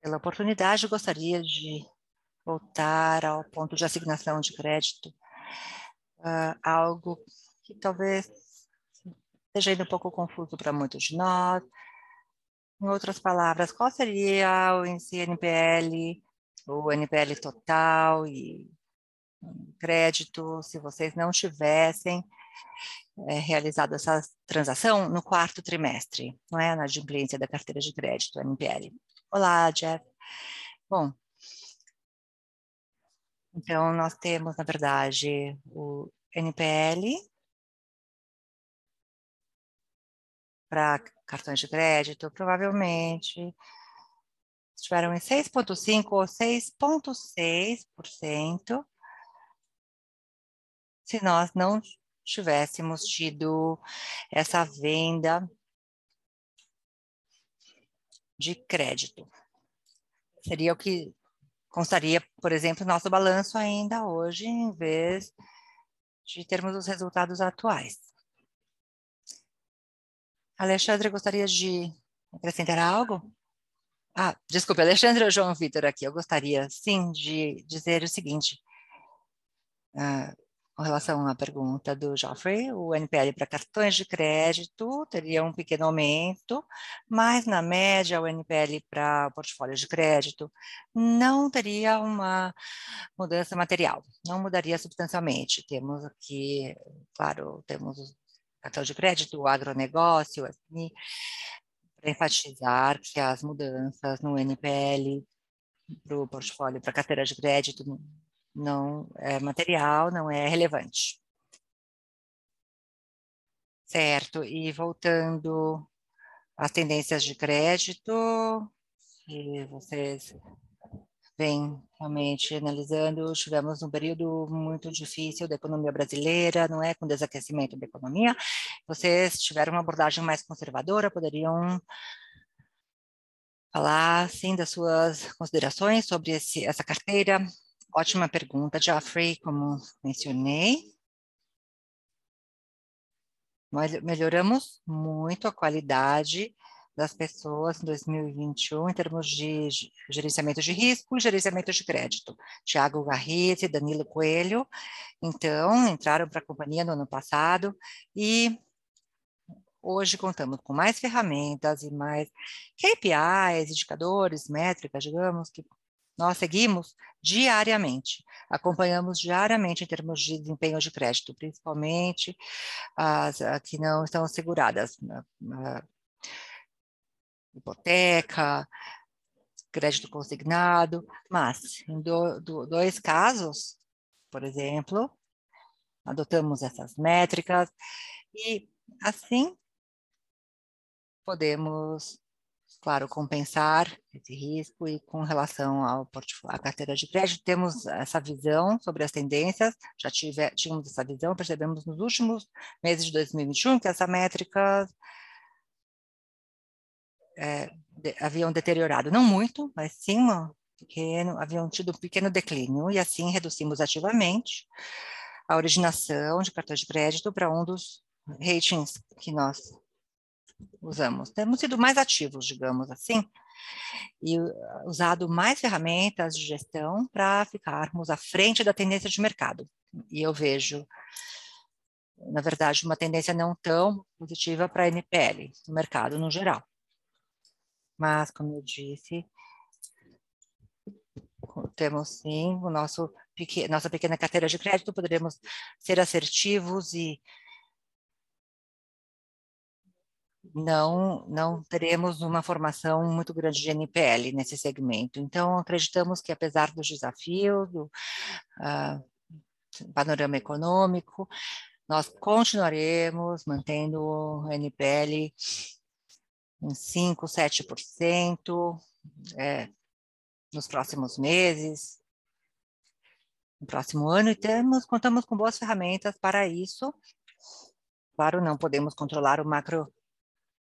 pela oportunidade. Gostaria de voltar ao ponto de assignação de crédito, uh, algo que talvez esteja ainda um pouco confuso para muitos de nós. Em outras palavras, qual seria o NPL, o NPL total e crédito, se vocês não tivessem é, realizado essa transação no quarto trimestre, não é? Na adimplência da carteira de crédito, NPL. Olá, Jeff. Bom, então nós temos, na verdade, o NPL para cartões de crédito, provavelmente estiveram em 6,5% ou 6,6% se nós não tivéssemos tido essa venda de crédito. Seria o que constaria, por exemplo, nosso balanço ainda hoje, em vez de termos os resultados atuais. Alexandre, gostaria de acrescentar algo? Ah, desculpe, Alexandre ou João Vitor aqui. Eu gostaria, sim, de dizer o seguinte. Uh, com relação à pergunta do Geoffrey, o NPL para cartões de crédito teria um pequeno aumento, mas na média o NPL para portfólio de crédito não teria uma mudança material, não mudaria substancialmente. Temos aqui, claro, temos cartão de crédito, o agronegócio, assim, para enfatizar que as mudanças no NPL para o portfólio, para a carteira de crédito, não é material, não é relevante. Certo, e voltando às tendências de crédito, que vocês vêm realmente analisando, tivemos um período muito difícil da economia brasileira, não é, com desaquecimento da economia. Vocês tiveram uma abordagem mais conservadora, poderiam falar, sim, das suas considerações sobre esse, essa carteira Ótima pergunta, Geoffrey, como mencionei. Nós melhoramos muito a qualidade das pessoas em 2021 em termos de gerenciamento de risco e gerenciamento de crédito. Tiago Garrete, Danilo Coelho, então, entraram para a companhia no ano passado e hoje contamos com mais ferramentas e mais KPIs, indicadores, métricas, digamos, que nós seguimos diariamente, acompanhamos diariamente em termos de desempenho de crédito, principalmente as que não estão seguradas, na, na hipoteca, crédito consignado, mas em do, do, dois casos, por exemplo, adotamos essas métricas e assim podemos claro, compensar esse risco e com relação ao à carteira de crédito, temos essa visão sobre as tendências, já tive, tínhamos essa visão, percebemos nos últimos meses de 2021 que essa métrica é, de, haviam deteriorado, não muito, mas sim uma pequeno, haviam tido um pequeno declínio, e assim reduzimos ativamente a originação de cartões de crédito para um dos ratings que nós usamos. Temos sido mais ativos, digamos assim, e usado mais ferramentas de gestão para ficarmos à frente da tendência de mercado. E eu vejo na verdade, uma tendência não tão positiva para a NPL, no mercado no geral. Mas, como eu disse, temos sim o nosso nossa pequena carteira de crédito, poderemos ser assertivos e não, não teremos uma formação muito grande de NPL nesse segmento. Então, acreditamos que, apesar dos desafios, do uh, panorama econômico, nós continuaremos mantendo o NPL em 5%, 7% é, nos próximos meses, no próximo ano, e temos, contamos com boas ferramentas para isso. Claro, não podemos controlar o macro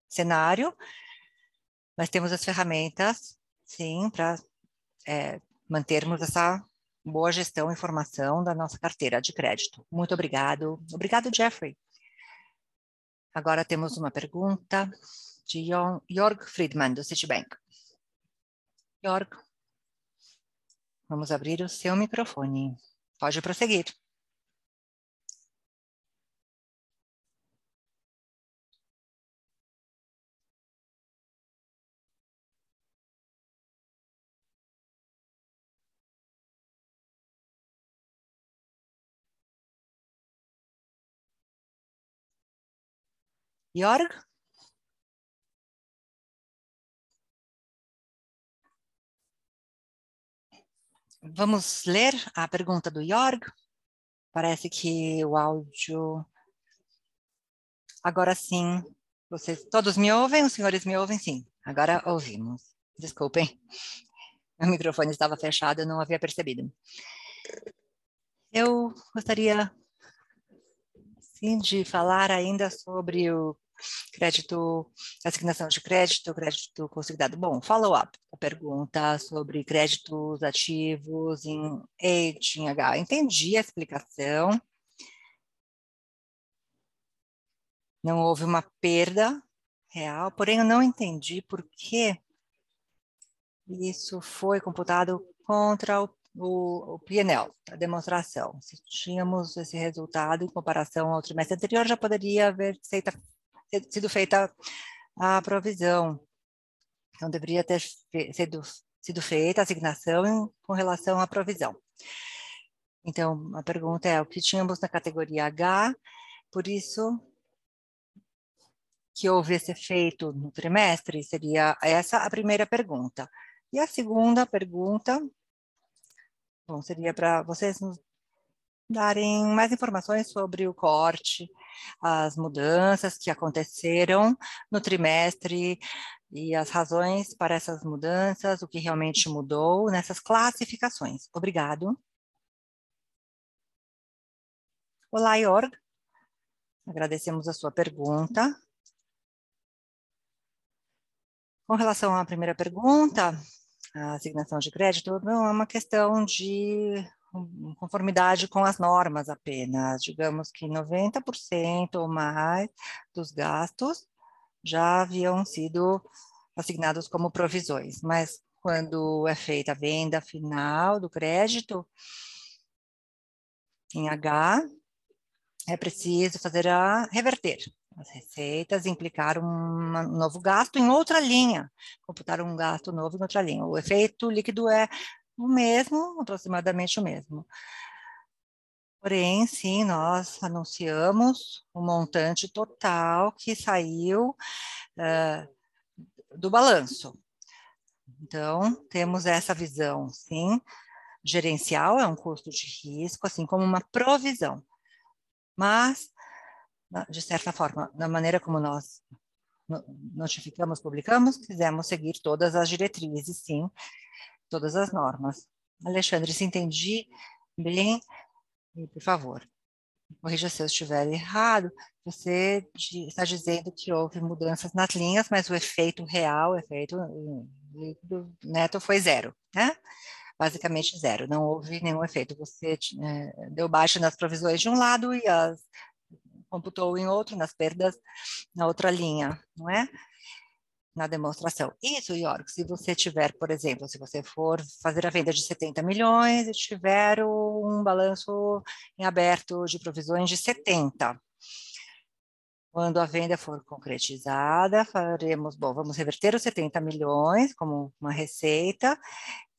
cenário, mas temos as ferramentas, sim, para é, mantermos essa boa gestão e formação da nossa carteira de crédito. Muito obrigado. Obrigado, Jeffrey. Agora temos uma pergunta de Jorg Friedman, do Citibank. Jorg, vamos abrir o seu microfone. Pode prosseguir. Jorg? Vamos ler a pergunta do Jorg. Parece que o áudio. Agora sim. Vocês todos me ouvem? Os senhores me ouvem? Sim. Agora ouvimos. Desculpem. O microfone estava fechado, eu não havia percebido. Eu gostaria sim de falar ainda sobre o crédito, assignação de crédito, crédito consignado. Bom, follow-up, a pergunta sobre créditos ativos em H. Entendi a explicação. Não houve uma perda real, porém eu não entendi por que isso foi computado contra o o, o PNL, a demonstração. Se tínhamos esse resultado em comparação ao trimestre anterior, já poderia haver feita, sido feita a provisão. Então, deveria ter sido, sido feita a asignação em, com relação à provisão. Então, a pergunta é o que tínhamos na categoria H, por isso que houve esse efeito no trimestre? Seria essa a primeira pergunta. E a segunda pergunta Bom, seria para vocês nos darem mais informações sobre o corte, as mudanças que aconteceram no trimestre e as razões para essas mudanças, o que realmente mudou nessas classificações. Obrigado. Olá, Jorg. Agradecemos a sua pergunta. Com relação à primeira pergunta, a asignação de crédito não é uma questão de conformidade com as normas apenas. Digamos que 90% ou mais dos gastos já haviam sido assignados como provisões, mas quando é feita a venda final do crédito em H, é preciso fazer a reverter. As receitas implicaram um novo gasto em outra linha, computar um gasto novo em outra linha. O efeito líquido é o mesmo, aproximadamente o mesmo. Porém, sim, nós anunciamos o montante total que saiu uh, do balanço. Então, temos essa visão, sim, gerencial, é um custo de risco, assim como uma provisão. Mas de certa forma, da maneira como nós notificamos, publicamos, quisemos seguir todas as diretrizes, sim, todas as normas. Alexandre, se entendi bem, por favor, corrija se eu estiver errado, você está dizendo que houve mudanças nas linhas, mas o efeito real, o efeito neto foi zero, né? Basicamente zero, não houve nenhum efeito. Você é, deu baixa nas provisões de um lado e as computou em outro, nas perdas na outra linha, não é? Na demonstração. Isso, York, se você tiver, por exemplo, se você for fazer a venda de 70 milhões e tiver um balanço em aberto de provisões de 70, Quando a venda for concretizada, faremos, bom, vamos reverter os 70 milhões como uma receita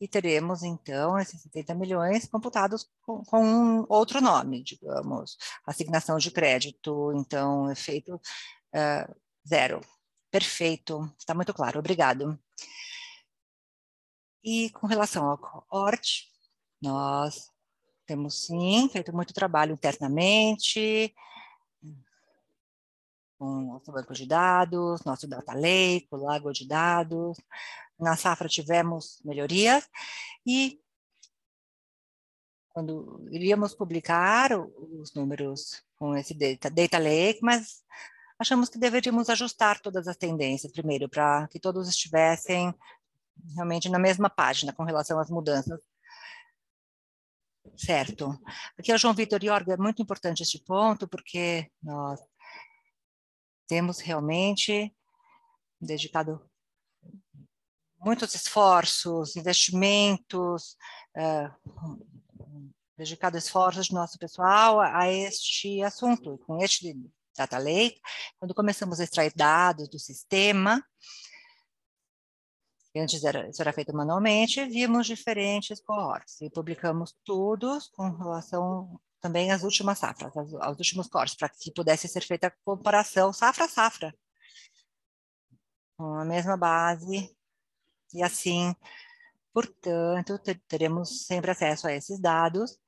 e teremos, então, esses 70 milhões computados com, com um outro nome, digamos, assignação de crédito, então, efeito uh, zero. Perfeito, está muito claro, obrigado. E com relação ao corte, nós temos sim feito muito trabalho internamente, com nosso banco de dados, nosso data lake, o lago de dados. Na safra tivemos melhorias e quando iríamos publicar os números com esse data, data lake, mas achamos que deveríamos ajustar todas as tendências primeiro para que todos estivessem realmente na mesma página com relação às mudanças. Certo. Aqui é o João Vitor Iorga, é muito importante este ponto, porque nós temos realmente dedicado muitos esforços, investimentos, uh, dedicado esforços do nosso pessoal a este assunto, com este data lake, quando começamos a extrair dados do sistema, Antes era, isso era feito manualmente, vimos diferentes cohorts e publicamos todos com relação também às últimas safras, aos, aos últimos cohorts, para que pudesse ser feita a comparação safra a safra, com a mesma base, e assim, portanto, teremos sempre acesso a esses dados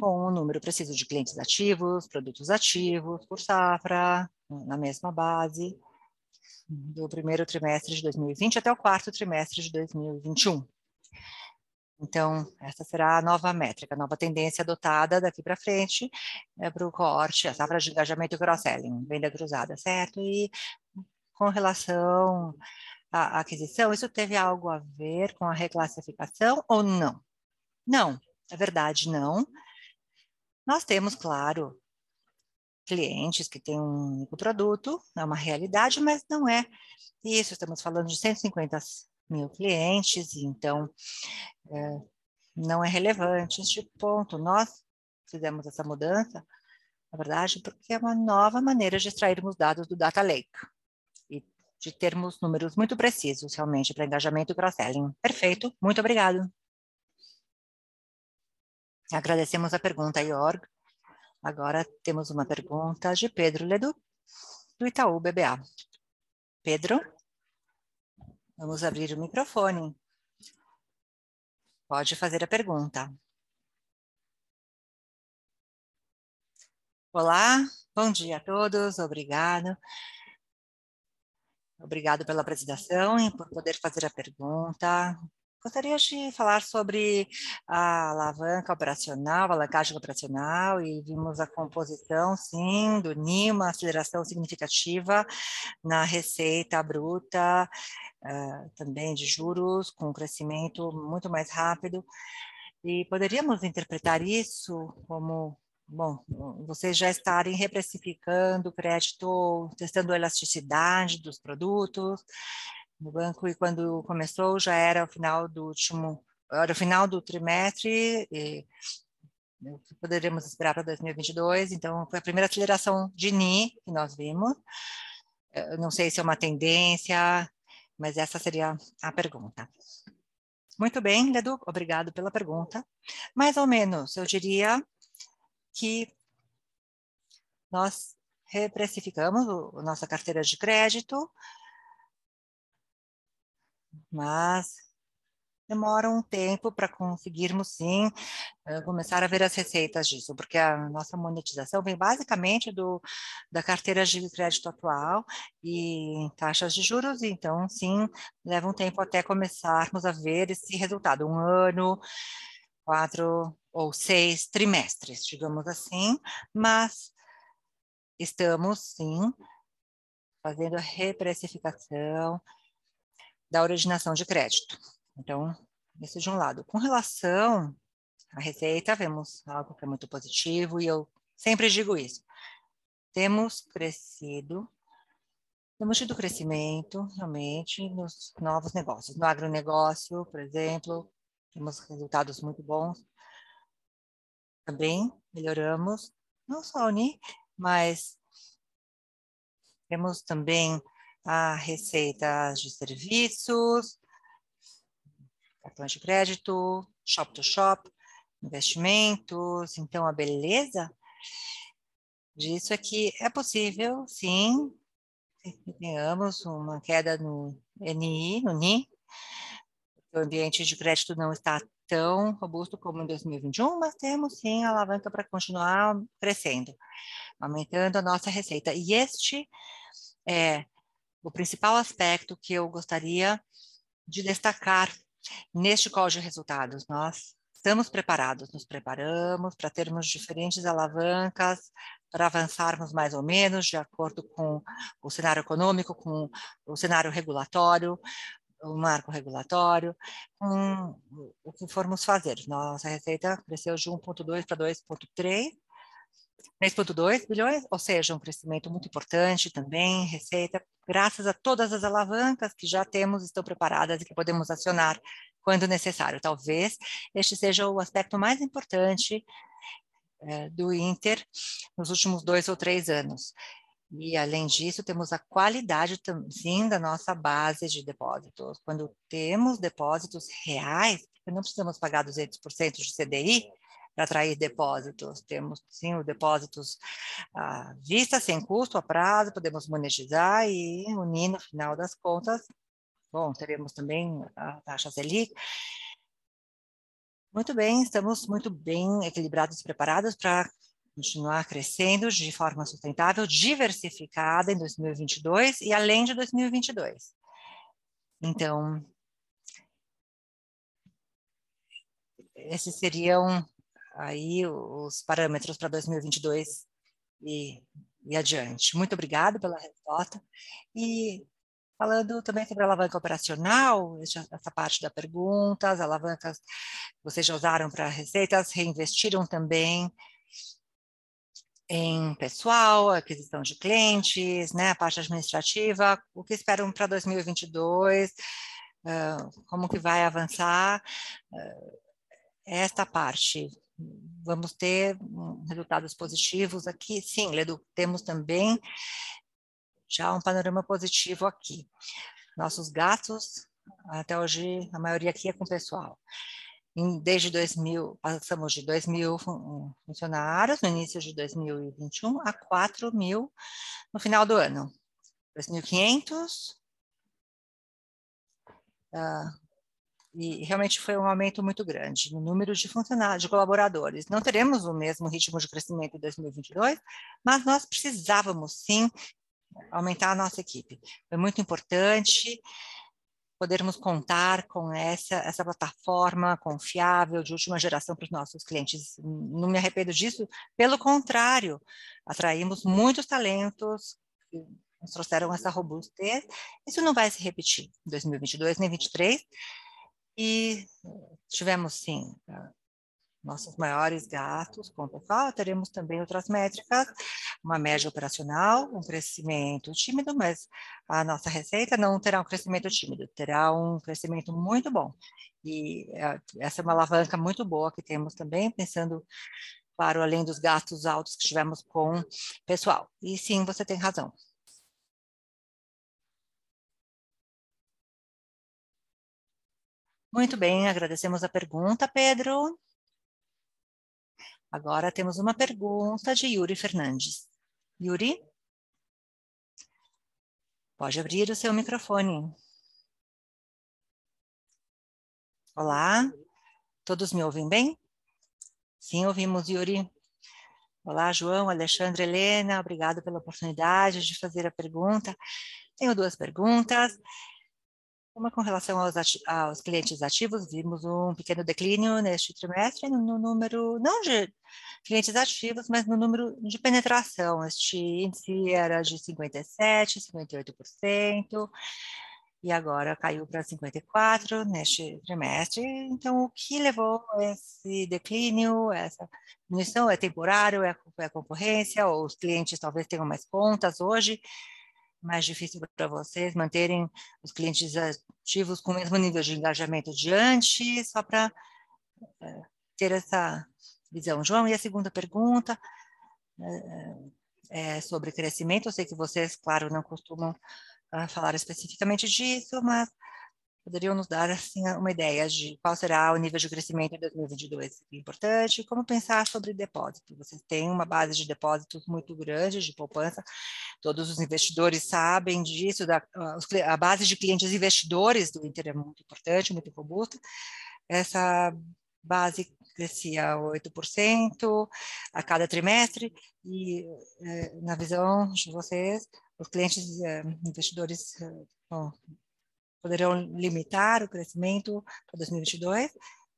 com o número preciso de clientes ativos, produtos ativos, por safra, na mesma base, do primeiro trimestre de 2020 até o quarto trimestre de 2021. Então, essa será a nova métrica, a nova tendência adotada daqui para frente é para o corte, a safra de engajamento cross-selling, venda cruzada, certo? E com relação à aquisição, isso teve algo a ver com a reclassificação ou não? Não, é verdade, não. Nós temos, claro, clientes que têm um único produto, é uma realidade, mas não é isso. Estamos falando de 150 mil clientes, então é, não é relevante este ponto. Nós fizemos essa mudança, na verdade, porque é uma nova maneira de extrairmos dados do Data Lake e de termos números muito precisos, realmente, para engajamento e cross-selling. Perfeito, muito obrigado. Agradecemos a pergunta, Jorg. Agora temos uma pergunta de Pedro Ledu, do Itaú BBA. Pedro, vamos abrir o microfone. Pode fazer a pergunta. Olá, bom dia a todos, obrigado. Obrigado pela apresentação e por poder fazer a pergunta. Gostaria de falar sobre a alavanca operacional, a alavancagem operacional, e vimos a composição, sim, do NIM, uma aceleração significativa na receita bruta, uh, também de juros, com um crescimento muito mais rápido. E poderíamos interpretar isso como bom, vocês já estarem reprecificando o crédito, testando a elasticidade dos produtos, no banco e quando começou já era o final do último, era o final do trimestre e o que poderíamos esperar para 2022, então foi a primeira aceleração de NI que nós vimos, eu não sei se é uma tendência, mas essa seria a pergunta. Muito bem, Ledu, obrigado pela pergunta. Mais ou menos, eu diria que nós reprecificamos a nossa carteira de crédito, mas demora um tempo para conseguirmos sim eh, começar a ver as receitas disso, porque a nossa monetização vem basicamente do, da carteira de crédito atual e taxas de juros, então sim, leva um tempo até começarmos a ver esse resultado, um ano, quatro ou seis trimestres, digamos assim, mas estamos sim fazendo a reprecificação da originação de crédito. Então, isso de um lado. Com relação à receita, vemos algo que é muito positivo e eu sempre digo isso. Temos crescido, temos tido crescimento realmente nos novos negócios. No agronegócio, por exemplo, temos resultados muito bons. Também melhoramos, não só a Uni, mas Temos também a receita de serviços, cartões de crédito, shop to shop, investimentos. Então, a beleza disso é que é possível, sim, que tenhamos uma queda no NI, no NI, o ambiente de crédito não está tão robusto como em 2021, mas temos sim a alavanca para continuar crescendo, aumentando a nossa receita. E este é o principal aspecto que eu gostaria de destacar neste call de resultados. Nós estamos preparados, nos preparamos para termos diferentes alavancas, para avançarmos mais ou menos de acordo com o cenário econômico, com o cenário regulatório, o marco regulatório, com o que formos fazer. Nossa receita cresceu de 1,2 para 2,3, 3,2 bilhões, ou seja, um crescimento muito importante também, receita, graças a todas as alavancas que já temos, estão preparadas e que podemos acionar quando necessário. Talvez este seja o aspecto mais importante é, do Inter nos últimos dois ou três anos. E, além disso, temos a qualidade também da nossa base de depósitos. Quando temos depósitos reais, não precisamos pagar 200% de CDI atrair depósitos. Temos, sim, os depósitos à vista, sem custo, a prazo, podemos monetizar e unir, no final das contas, bom, teremos também a taxa Selic. Muito bem, estamos muito bem equilibrados e preparados para continuar crescendo de forma sustentável, diversificada em 2022 e além de 2022. Então, esses seriam aí os parâmetros para 2022 e, e adiante. Muito obrigada pela resposta. E falando também sobre a alavanca operacional, essa parte da pergunta, as alavancas que vocês já usaram para receitas, reinvestiram também em pessoal, aquisição de clientes, né, a parte administrativa, o que esperam para 2022, uh, como que vai avançar uh, esta parte. Vamos ter resultados positivos aqui? Sim, Ledo, temos também já um panorama positivo aqui. Nossos gastos, até hoje, a maioria aqui é com pessoal desde 2000, passamos de 2 mil funcionários no início de 2021 a 4 mil no final do ano. 2.500. E realmente foi um aumento muito grande no número de funcionários, de colaboradores. Não teremos o mesmo ritmo de crescimento em 2022, mas nós precisávamos sim aumentar a nossa equipe. Foi muito importante podermos contar com essa, essa plataforma confiável de última geração para os nossos clientes. Não me arrependo disso, pelo contrário, atraímos muitos talentos que nos trouxeram essa robustez. Isso não vai se repetir em 2022 nem 2023. E tivemos, sim, nossos maiores gastos com pessoal, teremos também outras métricas, uma média operacional, um crescimento tímido, mas a nossa receita não terá um crescimento tímido, terá um crescimento muito bom. E é, essa é uma alavanca muito boa que temos também, pensando, claro, além dos gastos altos que tivemos com pessoal. E sim, você tem razão. Muito bem, agradecemos a pergunta, Pedro. Agora temos uma pergunta de Yuri Fernandes. Yuri? Pode abrir o seu microfone. Olá, todos me ouvem bem? Sim, ouvimos, Yuri. Olá, João, Alexandre, Helena, obrigado pela oportunidade de fazer a pergunta. Tenho duas perguntas. Uma com relação aos, aos, clientes ativos, vimos um pequeno declínio neste trimestre no, número, não de clientes ativos, mas no número de penetração. Este índice era de 57%, 58%, e agora caiu para 54% neste trimestre. Então, o que levou esse declínio, essa diminuição? É temporário, é, é a concorrência, ou os clientes talvez tenham mais contas hoje? Mais difícil para vocês manterem os clientes ativos com o mesmo nível de engajamento de antes, só para é, ter essa visão. João, e a segunda pergunta, é, é sobre crescimento. Eu sei que vocês, claro, não costumam uh, falar especificamente disso, mas poderiam nos dar assim, uma ideia de qual será o nível de crescimento em 2022. É importante, como pensar sobre depósito. Vocês têm uma base de depósitos muito grande de poupança, todos os investidores sabem disso, da, a base de clientes investidores do Inter é muito importante, muito robusta. Essa base crescia 8% a cada trimestre, e eh, na visão de vocês, os clientes eh, investidores eh, bom, poderão limitar o crescimento para 2022.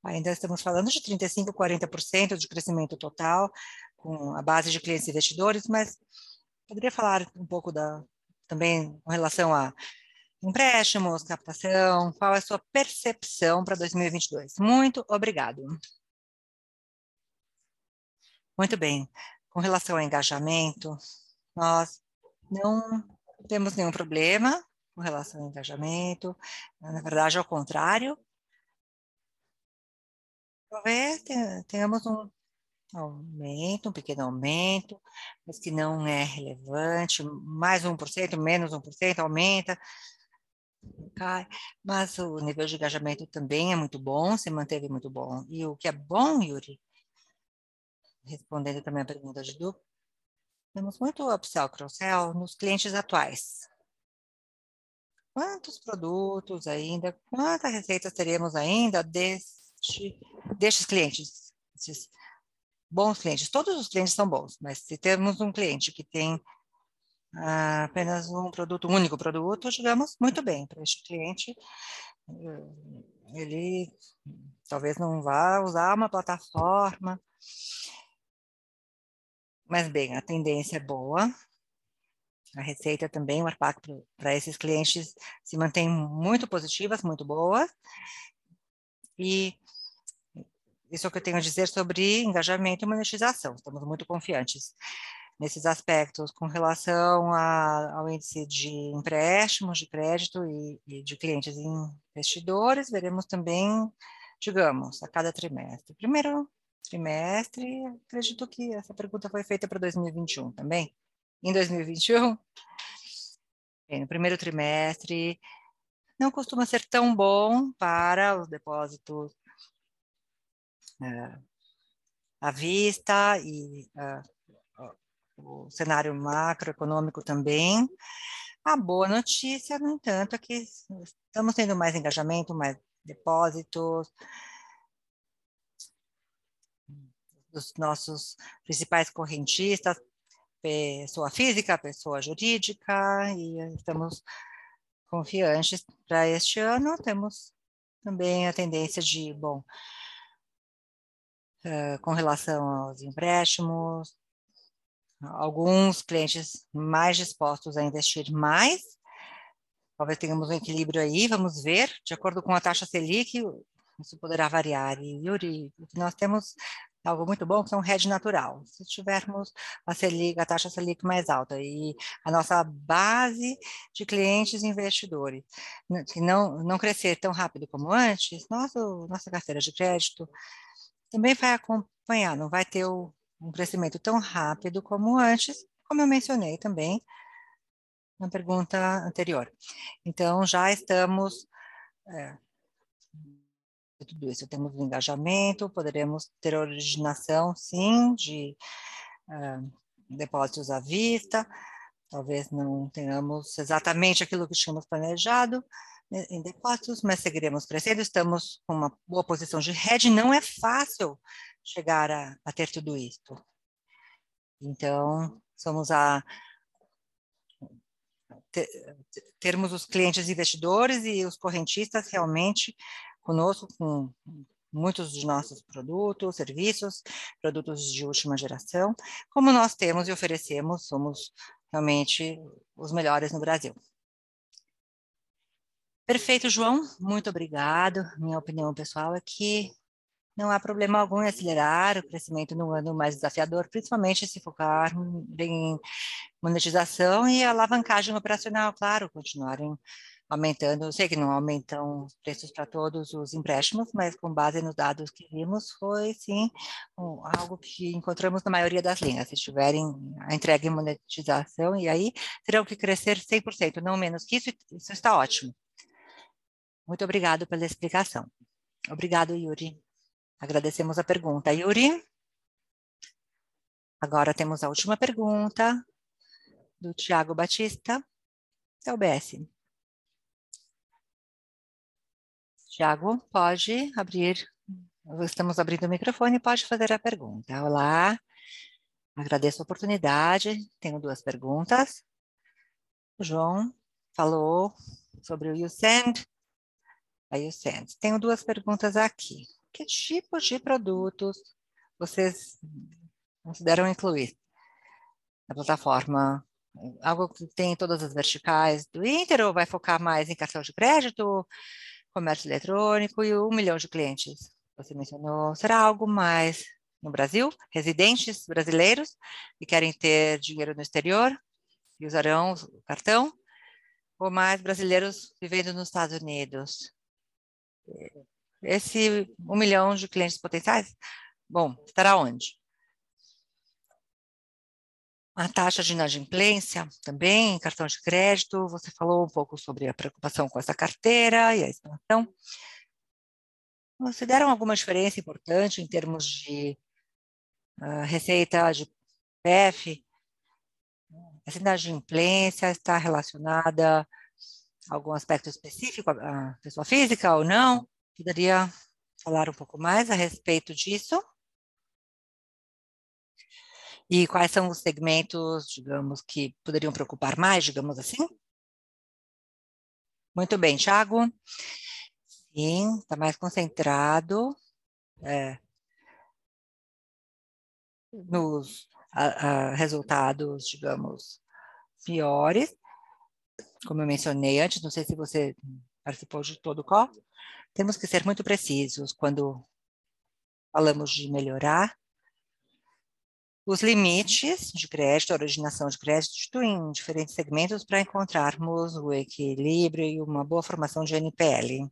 Ainda estamos falando de 35%, 40% de crescimento total, com a base de clientes investidores, mas poderia falar um pouco da, também com relação a empréstimos, captação, qual é a sua percepção para 2022? Muito obrigado. Muito bem. Com relação ao engajamento, nós não temos nenhum problema com relação ao engajamento. Na verdade, ao contrário. Talvez tenhamos um aumento, um pequeno aumento, mas que não é relevante, mais 1%, menos 1%, aumenta, cai, mas o nível de engajamento também é muito bom, se manteve muito bom. E o que é bom, Yuri, respondendo também a pergunta de Du, temos muito upsell, cross-sell nos clientes atuais. Quantos produtos ainda, quantas receitas teremos ainda deste, destes clientes, esses bons clientes? Todos os clientes são bons, mas se temos um cliente que tem ah, apenas um produto, um único produto, digamos, muito bem, para este cliente, eh, ele talvez não vá usar uma plataforma, mas bem, a tendência é boa, a receita também, o ARPAC para esses clientes se mantém muito positivas, muito boas. E isso é o que eu tenho a dizer sobre engajamento e monetização. Estamos muito confiantes nesses aspectos com relação a, ao índice de empréstimos, de crédito e, e de clientes investidores. Veremos também, digamos, a cada trimestre. Primeiro trimestre, acredito que essa pergunta foi feita para 2021 também em 2021, no primeiro trimestre, não costuma ser tão bom para os depósitos é, à vista e é, o cenário macroeconômico também. A boa notícia, no entanto, é que estamos tendo mais engajamento, mais depósitos, dos nossos principais correntistas pessoa física, pessoa jurídica, e estamos confiantes para este ano. Temos também a tendência de, bom, uh, com relação aos empréstimos, alguns clientes mais dispostos a investir mais, talvez tenhamos um equilíbrio aí, vamos ver, de acordo com a taxa Selic, isso poderá variar. E, Yuri, nós temos algo muito bom, que é um hedge natural. Se tivermos a Selic, a taxa Selic mais alta e a nossa base de clientes investidores que não, não crescer tão rápido como antes, nosso, nossa carteira de crédito também vai acompanhar, não vai ter o, um crescimento tão rápido como antes, como eu mencionei também na pergunta anterior. Então, já estamos é, tudo isso. Temos engajamento, poderemos ter originação, sim, de uh, depósitos à vista, talvez não tenhamos exatamente aquilo que tínhamos planejado né, em depósitos, mas seguiremos crescendo, estamos com uma boa posição de rede, não é fácil chegar a, a ter tudo isso. Então, somos a termos os clientes investidores e os correntistas realmente conosco com muitos dos nossos produtos, serviços, produtos de última geração, como nós temos e oferecemos, somos realmente os melhores no Brasil. Perfeito, João, muito obrigado. Minha opinião pessoal é que não há problema algum em acelerar o crescimento no ano mais desafiador, principalmente se focar em monetização e alavancagem operacional, claro, continuarem aumentando, eu sei que não aumentam os preços para todos os empréstimos, mas com base nos dados que vimos, foi sim um, algo que encontramos na maioria das linhas. Se tiverem a entrega e monetização, e aí terão que crescer 100%, não menos que isso, isso está ótimo. Muito obrigado pela explicação. Obrigado, Yuri. Agradecemos a pergunta. Yuri? Agora temos a última pergunta do Tiago Batista, da UBS. Tiago, pode abrir, estamos abrindo o microfone, pode fazer a pergunta. Olá, agradeço a oportunidade, tenho duas perguntas. O João falou sobre o YouSend, a YouSend. Tenho duas perguntas aqui. Que tipo de produtos vocês consideram incluir na plataforma? Algo que tem todas as verticais do Inter ou vai focar mais em cartão de crédito, comércio eletrônico e um milhão de clientes. Você mencionou, será algo mais no Brasil? Residentes brasileiros que querem ter dinheiro no exterior e usarão o cartão? Ou mais brasileiros vivendo nos Estados Unidos? Esse um milhão de clientes potenciais? Bom, estará onde? A taxa de inadimplência também, cartão de crédito, você falou um pouco sobre a preocupação com essa carteira e a expansão. Consideram alguma diferença importante em termos de uh, receita de PF? Essa inadimplência está relacionada a algum aspecto específico, a pessoa física ou não? Poderia falar um pouco mais a respeito disso? E quais são os segmentos, digamos, que poderiam preocupar mais, digamos assim? Muito bem, Thiago. Sim, está mais concentrado é, nos a, a resultados, digamos, piores. Como eu mencionei antes, não sei se você participou de todo o call, temos que ser muito precisos quando falamos de melhorar os limites de crédito, a originação de crédito em diferentes segmentos para encontrarmos o equilíbrio e uma boa formação de NPL.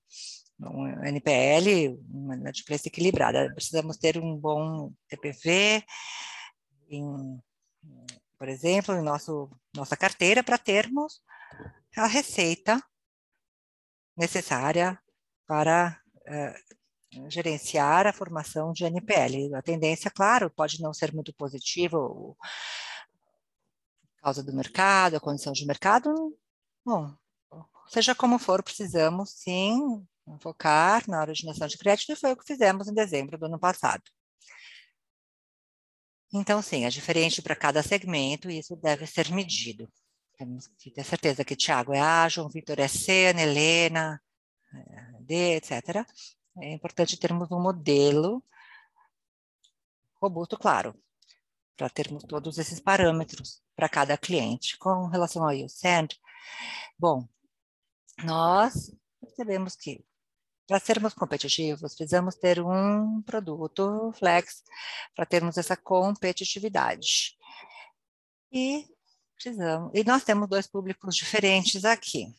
Um NPL, uma inadimplência equilibrada. Precisamos ter um bom TPV, em, por exemplo, em nosso, nossa carteira para termos a receita necessária para uh, gerenciar a formação de NPL. A tendência, claro, pode não ser muito positiva, por causa do mercado, a condição de mercado. Bom, seja como for, precisamos sim focar na originação de crédito e foi o que fizemos em dezembro do ano passado. Então, sim, é diferente para cada segmento e isso deve ser medido. Temos que ter certeza que Tiago é ágil, Vitor é C, Ana Helena, é, D, etc. É importante termos um modelo robusto, claro, para termos todos esses parâmetros para cada cliente. Com relação ao YouSend, bom, nós percebemos que para sermos competitivos, precisamos ter um produto flex para termos essa competitividade. E precisamos, e nós temos dois públicos diferentes aqui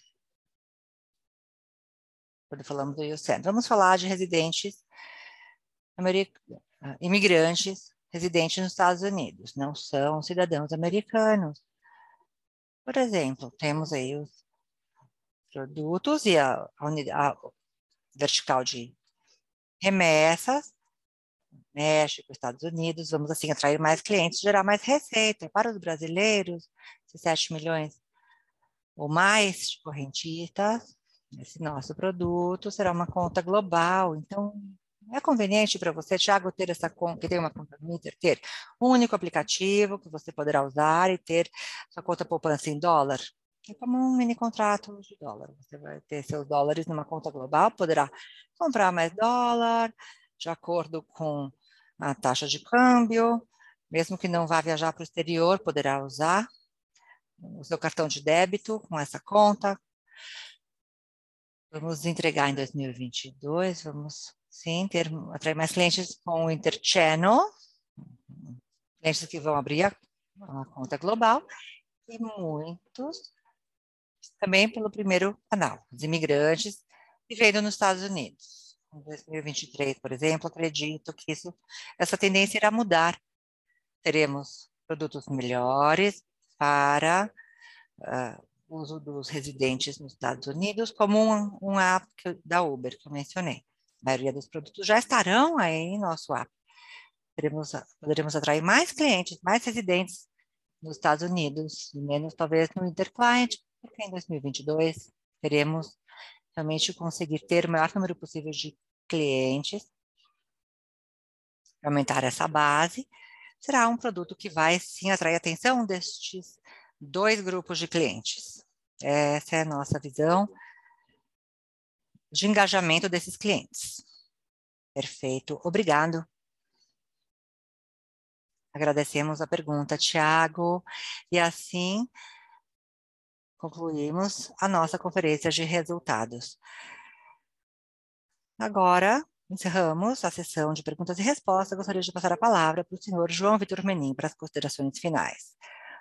quando falamos do IUCEN. Vamos falar de residentes ah, imigrantes residentes nos Estados Unidos, não são cidadãos americanos. Por exemplo, temos aí os produtos e a, a, a vertical de remessas, México, Estados Unidos, vamos assim atrair mais clientes, gerar mais receita para os brasileiros, 7 milhões ou mais de correntistas, esse nosso produto será uma conta global, então é conveniente para você, Thiago, ter essa conta, que tem uma conta no Inter, ter um único aplicativo que você poderá usar e ter sua conta poupança em dólar. É como um mini contrato de dólar. Você vai ter seus dólares numa conta global, poderá comprar mais dólar, de acordo com a taxa de câmbio, mesmo que não vá viajar para o exterior, poderá usar o seu cartão de débito com essa conta, Vamos entregar em 2022, vamos sim ter, atrair mais clientes com o Interchannel, clientes que vão abrir a, a conta global, e muitos também pelo primeiro canal, os imigrantes vivendo nos Estados Unidos. Em 2023, por exemplo, acredito que isso, essa tendência irá mudar. Teremos produtos melhores para uh, uso dos residentes nos Estados Unidos, como um, um app da Uber, que eu mencionei. A maioria dos produtos já estarão aí em nosso app. Teremos, poderemos atrair mais clientes, mais residentes nos Estados Unidos, menos talvez no Interclient, porque em 2022 teremos realmente conseguir ter o maior número possível de clientes, aumentar essa base, será um produto que vai sim atrair a atenção destes dois grupos de clientes. Essa é a nossa visão de engajamento desses clientes. Perfeito, obrigado. Agradecemos a pergunta, Tiago, e assim concluímos a nossa conferência de resultados. Agora, encerramos a sessão de perguntas e respostas. Gostaria de passar a palavra para o senhor João Vitor Menin para as considerações finais.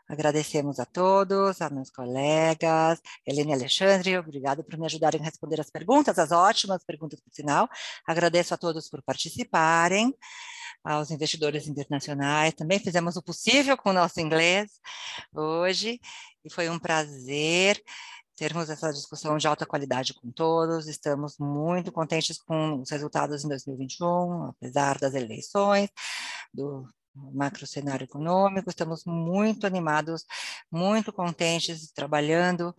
Agradecemos a todos, a meus colegas, Helene Alexandre, obrigado por me ajudarem a responder as perguntas, as ótimas perguntas, por sinal. Agradeço a todos por participarem, aos investidores internacionais, também fizemos o possível com o nosso inglês hoje, e foi um prazer termos essa discussão de alta qualidade com todos. Estamos muito contentes com os resultados em 2021, apesar das eleições, do macro cenário econômico. Estamos muito animados, muito contentes, trabalhando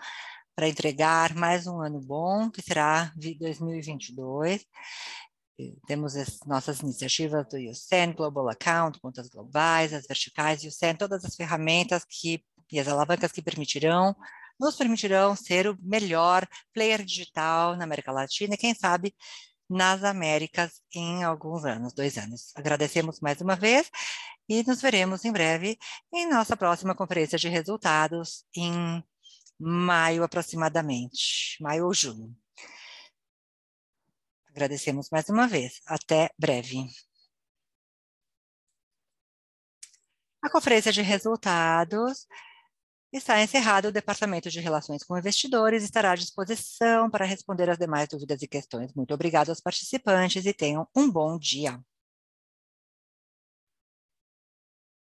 para entregar mais um ano bom, que será 2022. Temos as nossas iniciativas do USEN, Global Account, contas globais, as verticais USEN, todas as ferramentas que, e as alavancas que permitirão, nos permitirão ser o melhor player digital na América Latina e, quem sabe, nas Américas em alguns anos, dois anos. Agradecemos mais uma vez e nos veremos em breve em nossa próxima conferência de resultados em maio aproximadamente, maio ou junho. Agradecemos mais uma vez. Até breve. A conferência de resultados Está encerrado o Departamento de Relações com Investidores estará à disposição para responder as demais dúvidas e questões. Muito obrigado aos participantes e tenham um bom dia.